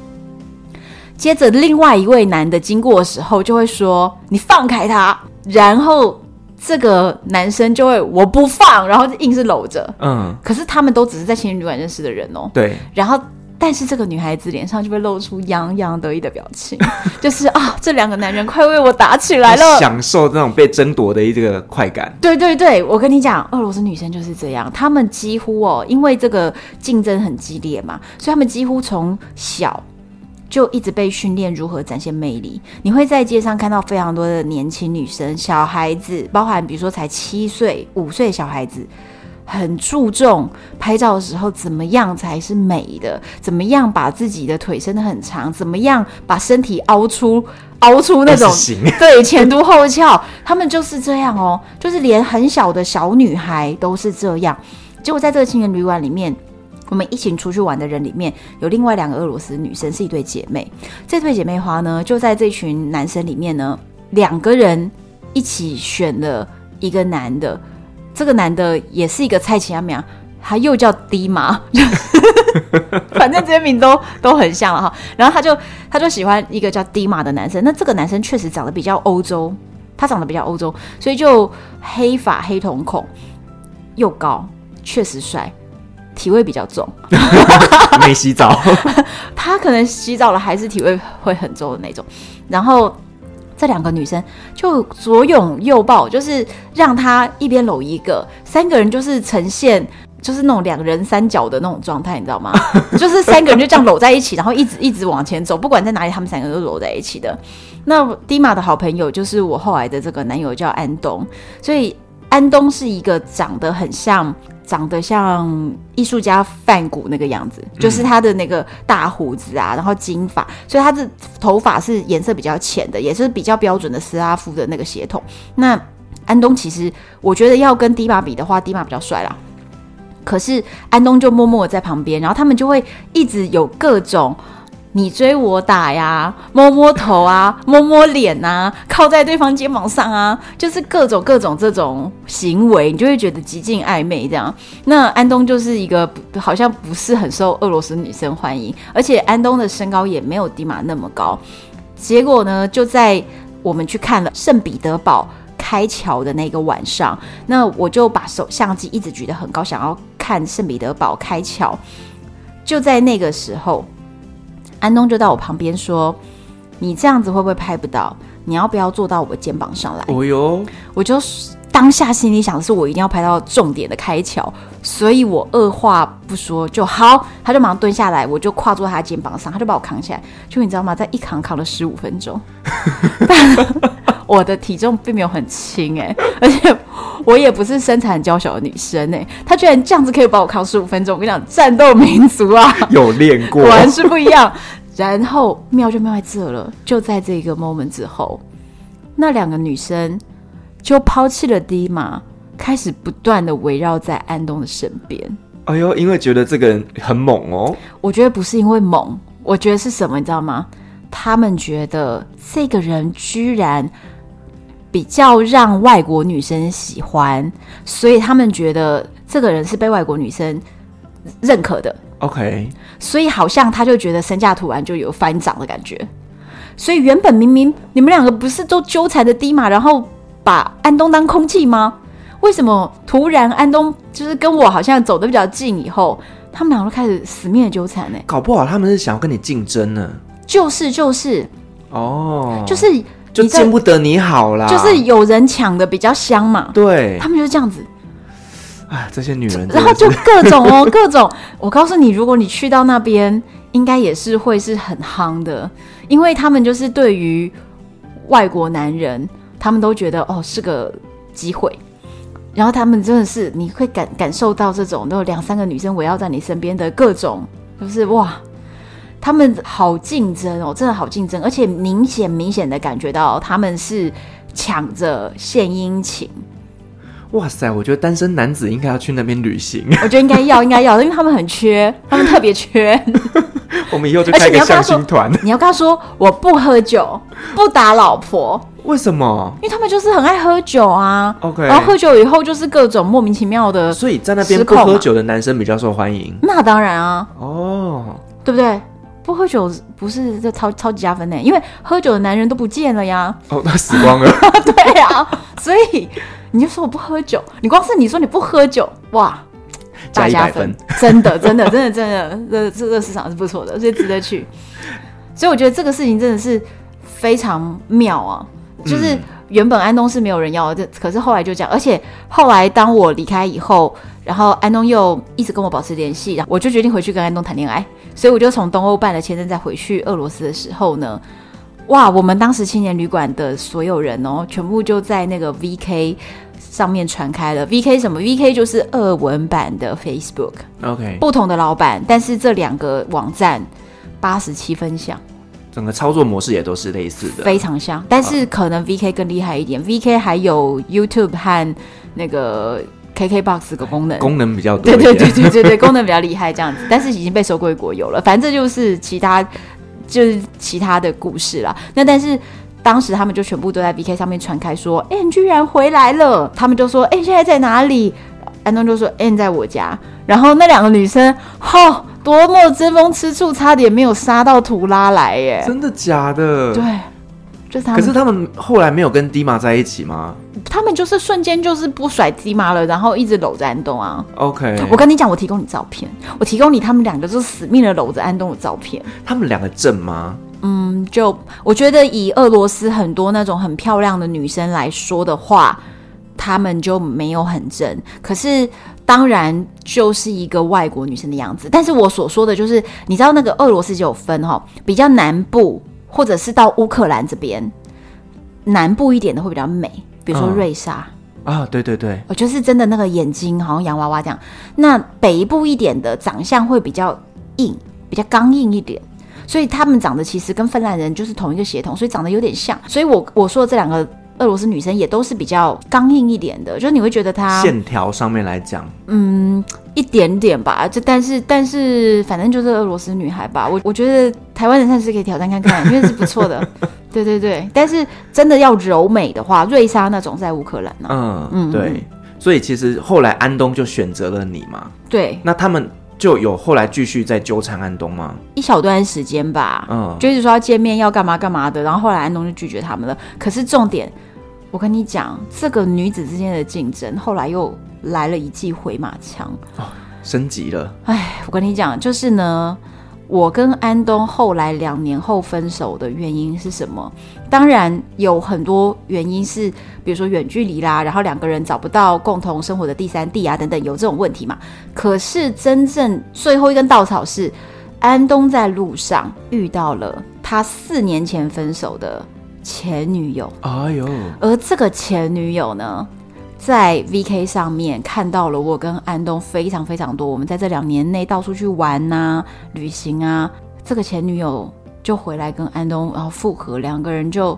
接着，另外一位男的经过的时候，就会说：“你放开他。”然后这个男生就会：“我不放。”然后硬是搂着。嗯。可是他们都只是在青年旅馆认识的人哦。对。然后，但是这个女孩子脸上就会露出洋洋得意的表情，[laughs] 就是啊，这两个男人快为我打起来了，享受这种被争夺的一个快感。对对对，我跟你讲，俄罗斯女生就是这样，她们几乎哦，因为这个竞争很激烈嘛，所以她们几乎从小。就一直被训练如何展现魅力。你会在街上看到非常多的年轻女生、小孩子，包含比如说才七岁、五岁小孩子，很注重拍照的时候怎么样才是美的，怎么样把自己的腿伸得很长，怎么样把身体凹出凹出那种 [laughs] 对前凸后翘，他们就是这样哦，就是连很小的小女孩都是这样。结果在这个青年旅馆里面。我们一起出去玩的人里面有另外两个俄罗斯女生，是一对姐妹。这对姐妹花呢，就在这群男生里面呢，两个人一起选了一个男的。这个男的也是一个蔡奇阿苗，他又叫迪玛，反正这些名都都很像了哈。然后他就他就喜欢一个叫低马的男生。那这个男生确实长得比较欧洲，他长得比较欧洲，所以就黑发黑瞳孔，又高，确实帅。体味比较重，[laughs] 没洗澡，[laughs] 他可能洗澡了还是体味会很重的那种。然后这两个女生就左拥右抱，就是让他一边搂一个，三个人就是呈现就是那种两人三角的那种状态，你知道吗？[laughs] 就是三个人就这样搂在一起，然后一直一直往前走，不管在哪里，他们三个都搂在一起的。那迪玛的好朋友就是我后来的这个男友叫安东，所以安东是一个长得很像。长得像艺术家范谷那个样子，就是他的那个大胡子啊，然后金发，所以他的头发是颜色比较浅的，也是比较标准的斯拉夫的那个血统。那安东其实我觉得要跟迪玛比的话，迪玛比较帅啦。可是安东就默默的在旁边，然后他们就会一直有各种。你追我打呀，摸摸头啊，摸摸脸啊，靠在对方肩膀上啊，就是各种各种这种行为，你就会觉得极尽暧昧这样。那安东就是一个好像不是很受俄罗斯女生欢迎，而且安东的身高也没有迪玛那么高。结果呢，就在我们去看了圣彼得堡开桥的那个晚上，那我就把手相机一直举得很高，想要看圣彼得堡开桥。就在那个时候。安东就到我旁边说：“你这样子会不会拍不到？你要不要坐到我肩膀上来？”哦哟，我就当下心里想的是，我一定要拍到重点的开桥，所以我二话不说就好，他就马上蹲下来，我就跨坐他肩膀上，他就把我扛起来。就你知道吗？在一扛扛了十五分钟，[laughs] 但我的体重并没有很轻哎，而且我也不是身材很娇小的女生哎，他居然这样子可以把我扛十五分钟。我跟你讲，战斗民族啊，[laughs] 有练过，果然是不一样。然后妙就妙在这了，就在这个 moment 之后，那两个女生就抛弃了迪玛，开始不断的围绕在安东的身边。哎呦，因为觉得这个人很猛哦。我觉得不是因为猛，我觉得是什么，你知道吗？他们觉得这个人居然比较让外国女生喜欢，所以他们觉得这个人是被外国女生认可的。OK，所以好像他就觉得身价突然就有翻涨的感觉，所以原本明明你们两个不是都纠缠着迪玛，然后把安东当空气吗？为什么突然安东就是跟我好像走得比较近以后，他们两个都开始死命的纠缠呢？搞不好他们是想要跟你竞争呢？就是就是哦，就是就见不得你好啦，就是有人抢的比较香嘛，对，他们就是这样子。哎，这些女人，然后就各种哦，[laughs] 各种。我告诉你，如果你去到那边，应该也是会是很夯的，因为他们就是对于外国男人，他们都觉得哦是个机会，然后他们真的是你会感感受到这种都有两三个女生围绕在你身边的各种，就是哇，他们好竞争哦，真的好竞争，而且明显明显的感觉到他们是抢着献殷勤。哇塞！我觉得单身男子应该要去那边旅行。我觉得应该要，应该要，因为他们很缺，他们特别缺。[laughs] 我们以后就开个相亲团。你要跟他说，我不喝酒，不打老婆。为什么？因为他们就是很爱喝酒啊。OK。然后喝酒以后就是各种莫名其妙的。所以在那边不喝酒的男生比较受欢迎。那当然啊。哦。对不对？不喝酒不是这超超级加分呢？因为喝酒的男人都不见了呀。哦，他死光了。[laughs] 对啊，所以。你就说我不喝酒，你光是你说你不喝酒，哇，大加分，真的，真的，真的，真的，这这个市场是不错的，所以值得去。所以我觉得这个事情真的是非常妙啊！就是原本安东是没有人要的，这可是后来就这样，而且后来当我离开以后，然后安东又一直跟我保持联系，然后我就决定回去跟安东谈恋爱。所以我就从东欧办了签证，再回去俄罗斯的时候呢。哇！我们当时青年旅馆的所有人哦，全部就在那个 VK 上面传开了。VK 什么？VK 就是俄文版的 Facebook。OK，不同的老板，但是这两个网站八十七分像，整个操作模式也都是类似的，非常像。但是可能 VK 更厉害一点，啊，VK 还有 YouTube 和那个 KKBOX 的功能，功能比较多。对对对对对对，功能比较厉害这样子。但是已经被收归国有了，反正就是其他就是其他的故事了。那但是。当时他们就全部都在 VK 上面传开，说：“哎、欸，你居然回来了！”他们就说：“哎、欸，现在在哪里？”安东就说：“哎、欸，你在我家。”然后那两个女生，哈，多么争风吃醋，差点没有杀到图拉来耶！真的假的？对，就是他们。可是他们后来没有跟迪玛在一起吗？他们就是瞬间就是不甩迪玛了，然后一直搂着安东啊。OK，我跟你讲，我提供你照片，我提供你他们两个就死命的搂着安东的照片。他们两个正吗？嗯，就我觉得以俄罗斯很多那种很漂亮的女生来说的话，她们就没有很正。可是当然就是一个外国女生的样子。但是我所说的就是，你知道那个俄罗斯就有分哈，比较南部或者是到乌克兰这边南部一点的会比较美，比如说瑞莎啊，对对对，我就是真的那个眼睛好像洋娃娃这样。那北部一点的长相会比较硬，比较刚硬一点。所以他们长得其实跟芬兰人就是同一个血统，所以长得有点像。所以我我说的这两个俄罗斯女生也都是比较刚硬一点的，就是你会觉得她线条上面来讲，嗯，一点点吧。就但是但是反正就是俄罗斯女孩吧。我我觉得台湾人还是可以挑战看看，因为是不错的。[laughs] 对对对，但是真的要柔美的话，瑞莎那种在乌克兰呢、啊。嗯嗯，对。所以其实后来安东就选择了你嘛。对。那他们。就有后来继续在纠缠安东吗？一小段时间吧，嗯，就一直说要见面，要干嘛干嘛的，然后后来安东就拒绝他们了。可是重点，我跟你讲，这个女子之间的竞争，后来又来了一记回马枪，哦，升级了。哎，我跟你讲，就是呢。我跟安东后来两年后分手的原因是什么？当然有很多原因是，比如说远距离啦，然后两个人找不到共同生活的第三地啊，等等，有这种问题嘛。可是真正最后一根稻草是，安东在路上遇到了他四年前分手的前女友。哎呦，而这个前女友呢？在 VK 上面看到了我跟安东非常非常多，我们在这两年内到处去玩呐、啊、旅行啊。这个前女友就回来跟安东然后复合，两个人就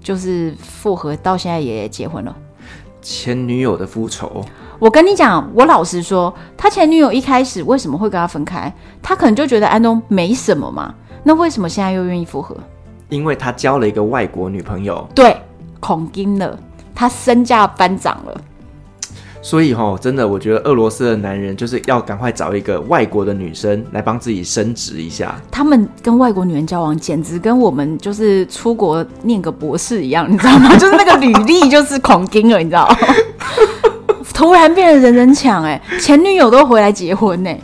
就是复合，到现在也结婚了。前女友的复仇，我跟你讲，我老实说，他前女友一开始为什么会跟他分开？他可能就觉得安东没什么嘛。那为什么现在又愿意复合？因为他交了一个外国女朋友。对，恐惊了。他身价翻涨了，所以哦，真的，我觉得俄罗斯的男人就是要赶快找一个外国的女生来帮自己升职一下。他们跟外国女人交往，简直跟我们就是出国念个博士一样，你知道吗？[laughs] 就是那个履历就是恐惊了，你知道吗？[laughs] 突然变得人人抢，哎，前女友都回来结婚，哎，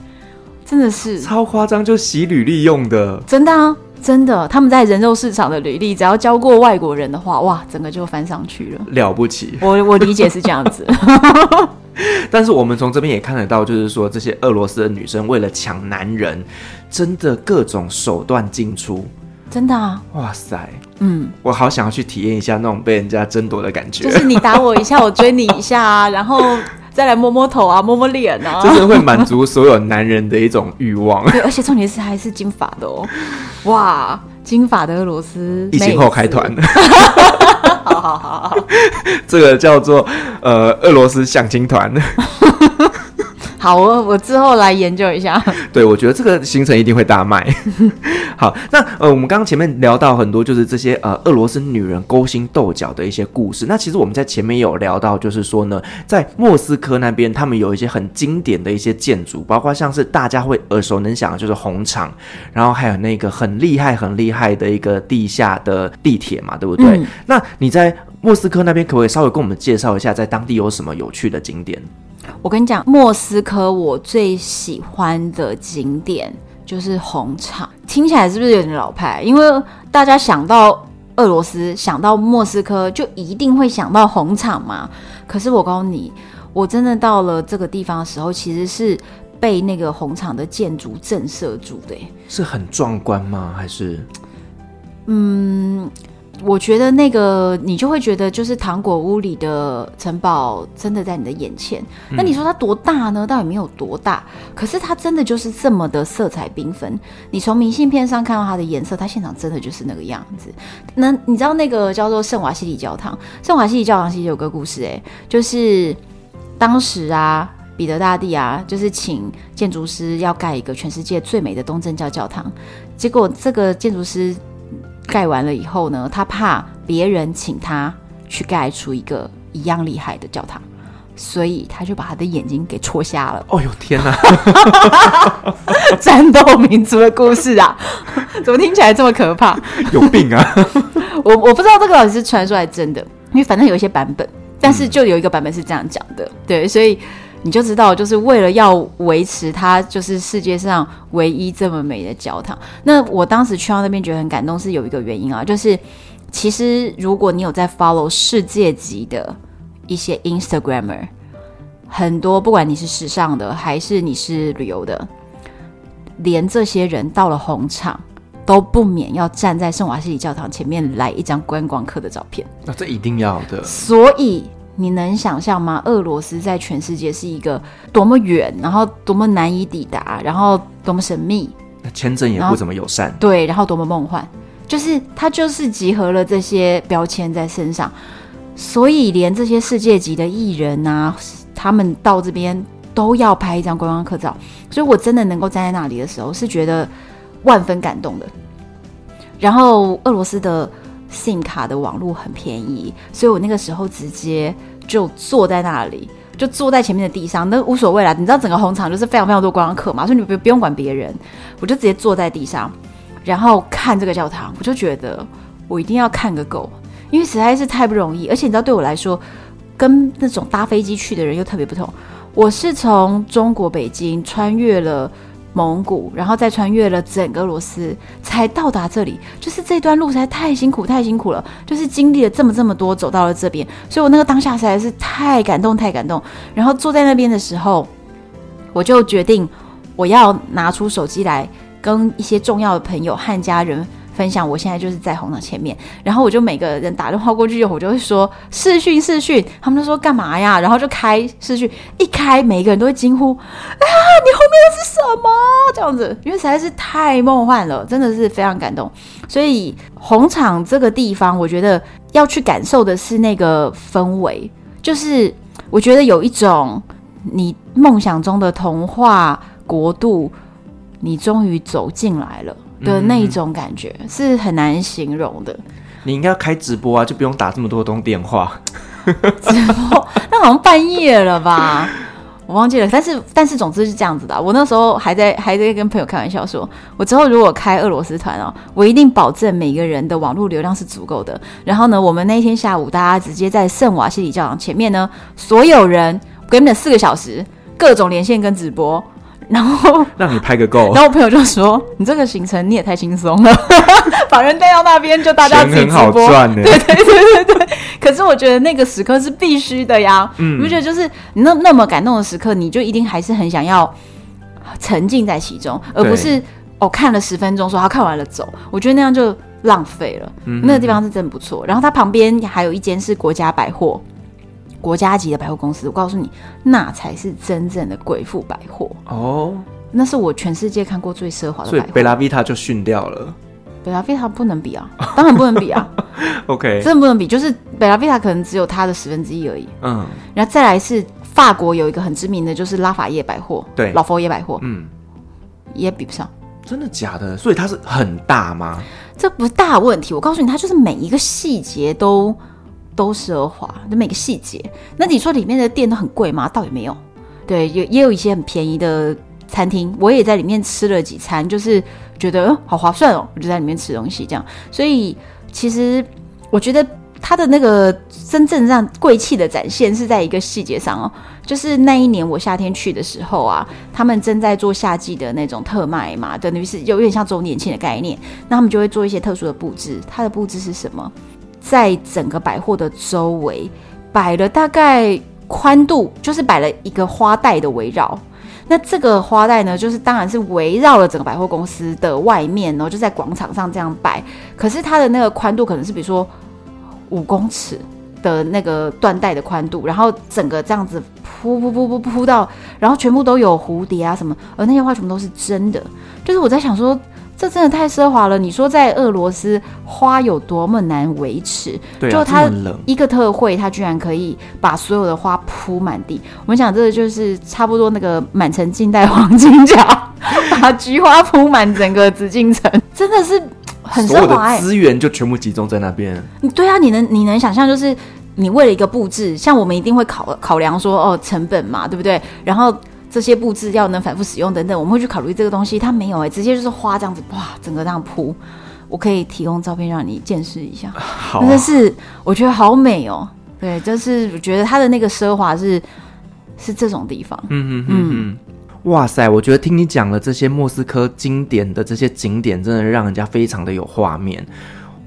真的是超夸张，就洗履历用的，真的啊。真的，他们在人肉市场的履历，只要教过外国人的话，哇，整个就翻上去了，了不起。我我理解是这样子，[laughs] [laughs] 但是我们从这边也看得到，就是说这些俄罗斯的女生为了抢男人，真的各种手段进出，真的啊，哇塞，嗯，我好想要去体验一下那种被人家争夺的感觉，就是你打我一下，我追你一下啊，然后。再来摸摸头啊，摸摸脸啊，就是会满足所有男人的一种欲望。对，而且重点是还是金发的哦，[laughs] 哇，金发的俄罗斯，疫情后开团。好好好好，[laughs] 这个叫做呃俄罗斯相亲团。好，我我之后来研究一下。[laughs] 对，我觉得这个行程一定会大卖。[laughs] 好，那呃，我们刚刚前面聊到很多，就是这些呃俄罗斯女人勾心斗角的一些故事。那其实我们在前面有聊到，就是说呢，在莫斯科那边，他们有一些很经典的一些建筑，包括像是大家会耳熟能详的就是红场，然后还有那个很厉害很厉害的一个地下的地铁嘛，对不对？嗯。那你在莫斯科那边，可不可以稍微跟我们介绍一下，在当地有什么有趣的景点？我跟你讲，莫斯科我最喜欢的景点就是红场。听起来是不是有点老派？因为大家想到俄罗斯，想到莫斯科，就一定会想到红场嘛。可是我告诉你，我真的到了这个地方的时候，其实是被那个红场的建筑震慑住的。是很壮观吗？还是？嗯。我觉得那个你就会觉得，就是糖果屋里的城堡真的在你的眼前。嗯、那你说它多大呢？倒也没有多大，可是它真的就是这么的色彩缤纷。你从明信片上看到它的颜色，它现场真的就是那个样子。那你知道那个叫做圣瓦西里教堂？圣瓦西里教堂其实有个故事、欸，哎，就是当时啊，彼得大帝啊，就是请建筑师要盖一个全世界最美的东正教教堂，结果这个建筑师。盖完了以后呢，他怕别人请他去盖出一个一样厉害的教堂，所以他就把他的眼睛给戳瞎了。哦呦天哪！战斗民族的故事啊，[laughs] 怎么听起来这么可怕？有病啊！[laughs] 我我不知道这个到底是传说还是真的，因为反正有一些版本，但是就有一个版本是这样讲的，嗯、对，所以。你就知道，就是为了要维持它，就是世界上唯一这么美的教堂。那我当时去到那边觉得很感动，是有一个原因啊，就是其实如果你有在 follow 世界级的一些 Instagrammer，很多不管你是时尚的还是你是旅游的，连这些人到了红场都不免要站在圣瓦西里教堂前面来一张观光客的照片。那这一定要的。所以。你能想象吗？俄罗斯在全世界是一个多么远，然后多么难以抵达，然后多么神秘，那签证也不怎么友善。对，然后多么梦幻，就是它就是集合了这些标签在身上，所以连这些世界级的艺人啊，他们到这边都要拍一张观光客照。所以我真的能够站在那里的时候，是觉得万分感动的。然后俄罗斯的。SIM 卡的网络很便宜，所以我那个时候直接就坐在那里，就坐在前面的地上，那无所谓啦。你知道整个红场就是非常非常多观光客嘛，所以你不不用管别人，我就直接坐在地上，然后看这个教堂，我就觉得我一定要看个够，因为实在是太不容易。而且你知道，对我来说，跟那种搭飞机去的人又特别不同。我是从中国北京穿越了。蒙古，然后再穿越了整个俄罗斯，才到达这里。就是这段路实在太辛苦，太辛苦了。就是经历了这么这么多，走到了这边，所以我那个当下实在是太感动，太感动。然后坐在那边的时候，我就决定我要拿出手机来跟一些重要的朋友和家人。分享，我现在就是在红场前面，然后我就每个人打电话过去，我就会说视讯视讯，他们就说干嘛呀？然后就开视讯，一开，每个人都会惊呼：“啊，你后面的是什么？”这样子，因为实在是太梦幻了，真的是非常感动。所以红场这个地方，我觉得要去感受的是那个氛围，就是我觉得有一种你梦想中的童话国度，你终于走进来了。的那一种感觉是很难形容的。你应该要开直播啊，就不用打这么多通电话。[laughs] 直播那好像半夜了吧？我忘记了。但是但是总之是这样子的。我那时候还在还在跟朋友开玩笑说，我之后如果开俄罗斯团哦，我一定保证每个人的网络流量是足够的。然后呢，我们那天下午大家直接在圣瓦西里教堂前面呢，所有人给你们四个小时各种连线跟直播。然后让你拍个够，然后我朋友就说：“你这个行程你也太轻松了，[laughs] 把人带到那边就大家自己直播，很好赚呢。”对对对对对。可是我觉得那个时刻是必须的呀，嗯，你不觉得就是你那那么感动的时刻，你就一定还是很想要沉浸在其中，而不是哦看了十分钟说他看完了走，我觉得那样就浪费了。嗯，那个地方是真不错，然后它旁边还有一间是国家百货。国家级的百货公司，我告诉你，那才是真正的贵妇百货哦。那是我全世界看过最奢华的百货。所以贝拉维塔就逊掉了。贝拉维塔不能比啊，当然不能比啊。[laughs] OK，真的不能比，就是贝拉维塔可能只有它的十分之一而已。嗯，然后再来是法国有一个很知名的就是拉法叶百货，对，老佛爷百货，嗯，也比不上。真的假的？所以它是很大吗？这不是大问题，我告诉你，它就是每一个细节都。都奢华的每个细节，那你说里面的店都很贵吗？倒也没有，对，也也有一些很便宜的餐厅，我也在里面吃了几餐，就是觉得好划算哦，我就在里面吃东西这样。所以其实我觉得它的那个真正让贵气的展现是在一个细节上哦，就是那一年我夏天去的时候啊，他们正在做夏季的那种特卖嘛，等于是有点像周年庆的概念，那他们就会做一些特殊的布置，它的布置是什么？在整个百货的周围摆了大概宽度，就是摆了一个花带的围绕。那这个花带呢，就是当然是围绕了整个百货公司的外面，然后就在广场上这样摆。可是它的那个宽度可能是比如说五公尺的那个缎带的宽度，然后整个这样子铺铺铺铺铺到，然后全部都有蝴蝶啊什么，而那些花全部都是真的。就是我在想说。这真的太奢华了！你说在俄罗斯花有多么难维持？对啊，就它一个特惠，它居然可以把所有的花铺满地。我们想这个就是差不多那个满城尽带黄金甲，[laughs] 把菊花铺满整个紫禁城，真的是很奢华欸。所有的资源就全部集中在那边。对啊，你能你能想象，就是你为了一个布置，像我们一定会考考量说哦成本嘛，对不对？然后。这些布置要能反复使用等等，我们会去考虑这个东西。它没有哎、欸，直接就是花这样子，哇，整个这样铺。我可以提供照片让你见识一下。[laughs] 好、啊，真的是我觉得好美哦。对，就是我觉得它的那个奢华是是这种地方。嗯嗯嗯嗯。哇塞，我觉得听你讲了这些莫斯科经典的这些景点，真的让人家非常的有画面。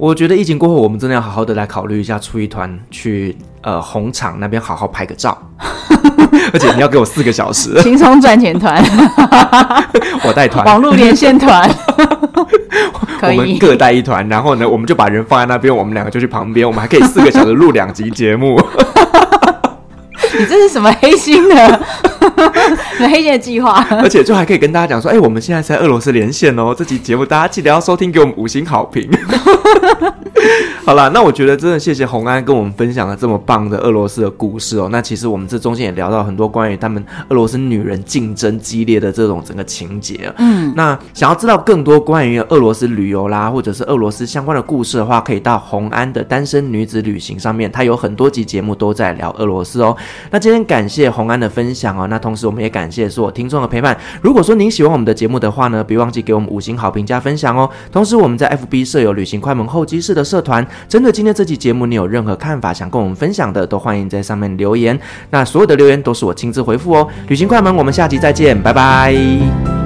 我觉得疫情过后，我们真的要好好的来考虑一下，出一团去呃红场那边好好拍个照。[laughs] 而且你要给我四个小时，轻松赚钱团，[laughs] 我带团，网络连线团，[laughs] 可以，我们各带一团，然后呢，我们就把人放在那边，我们两个就去旁边，我们还可以四个小时录两集节目。你这是什么黑心的？[laughs] 什么黑心的计划？[laughs] 而且就还可以跟大家讲说，哎、欸，我们现在在俄罗斯连线哦，这集节目大家记得要收听，给我们五星好评。[laughs] 好啦，那我觉得真的谢谢红安跟我们分享了这么棒的俄罗斯的故事哦。那其实我们这中间也聊到很多关于他们俄罗斯女人竞争激烈的这种整个情节。嗯，那想要知道更多关于俄罗斯旅游啦，或者是俄罗斯相关的故事的话，可以到红安的单身女子旅行上面，他有很多集节目都在聊俄罗斯哦。那今天感谢红安的分享哦，那同时我们也感谢所有听众的陪伴。如果说您喜欢我们的节目的话呢，别忘记给我们五星好评加分享哦。同时我们在 FB 设有旅行快门候机室的社团，针对今天这期节目，你有任何看法想跟我们分享的，都欢迎在上面留言。那所有的留言都是我亲自回复哦。旅行快门，我们下期再见，拜拜。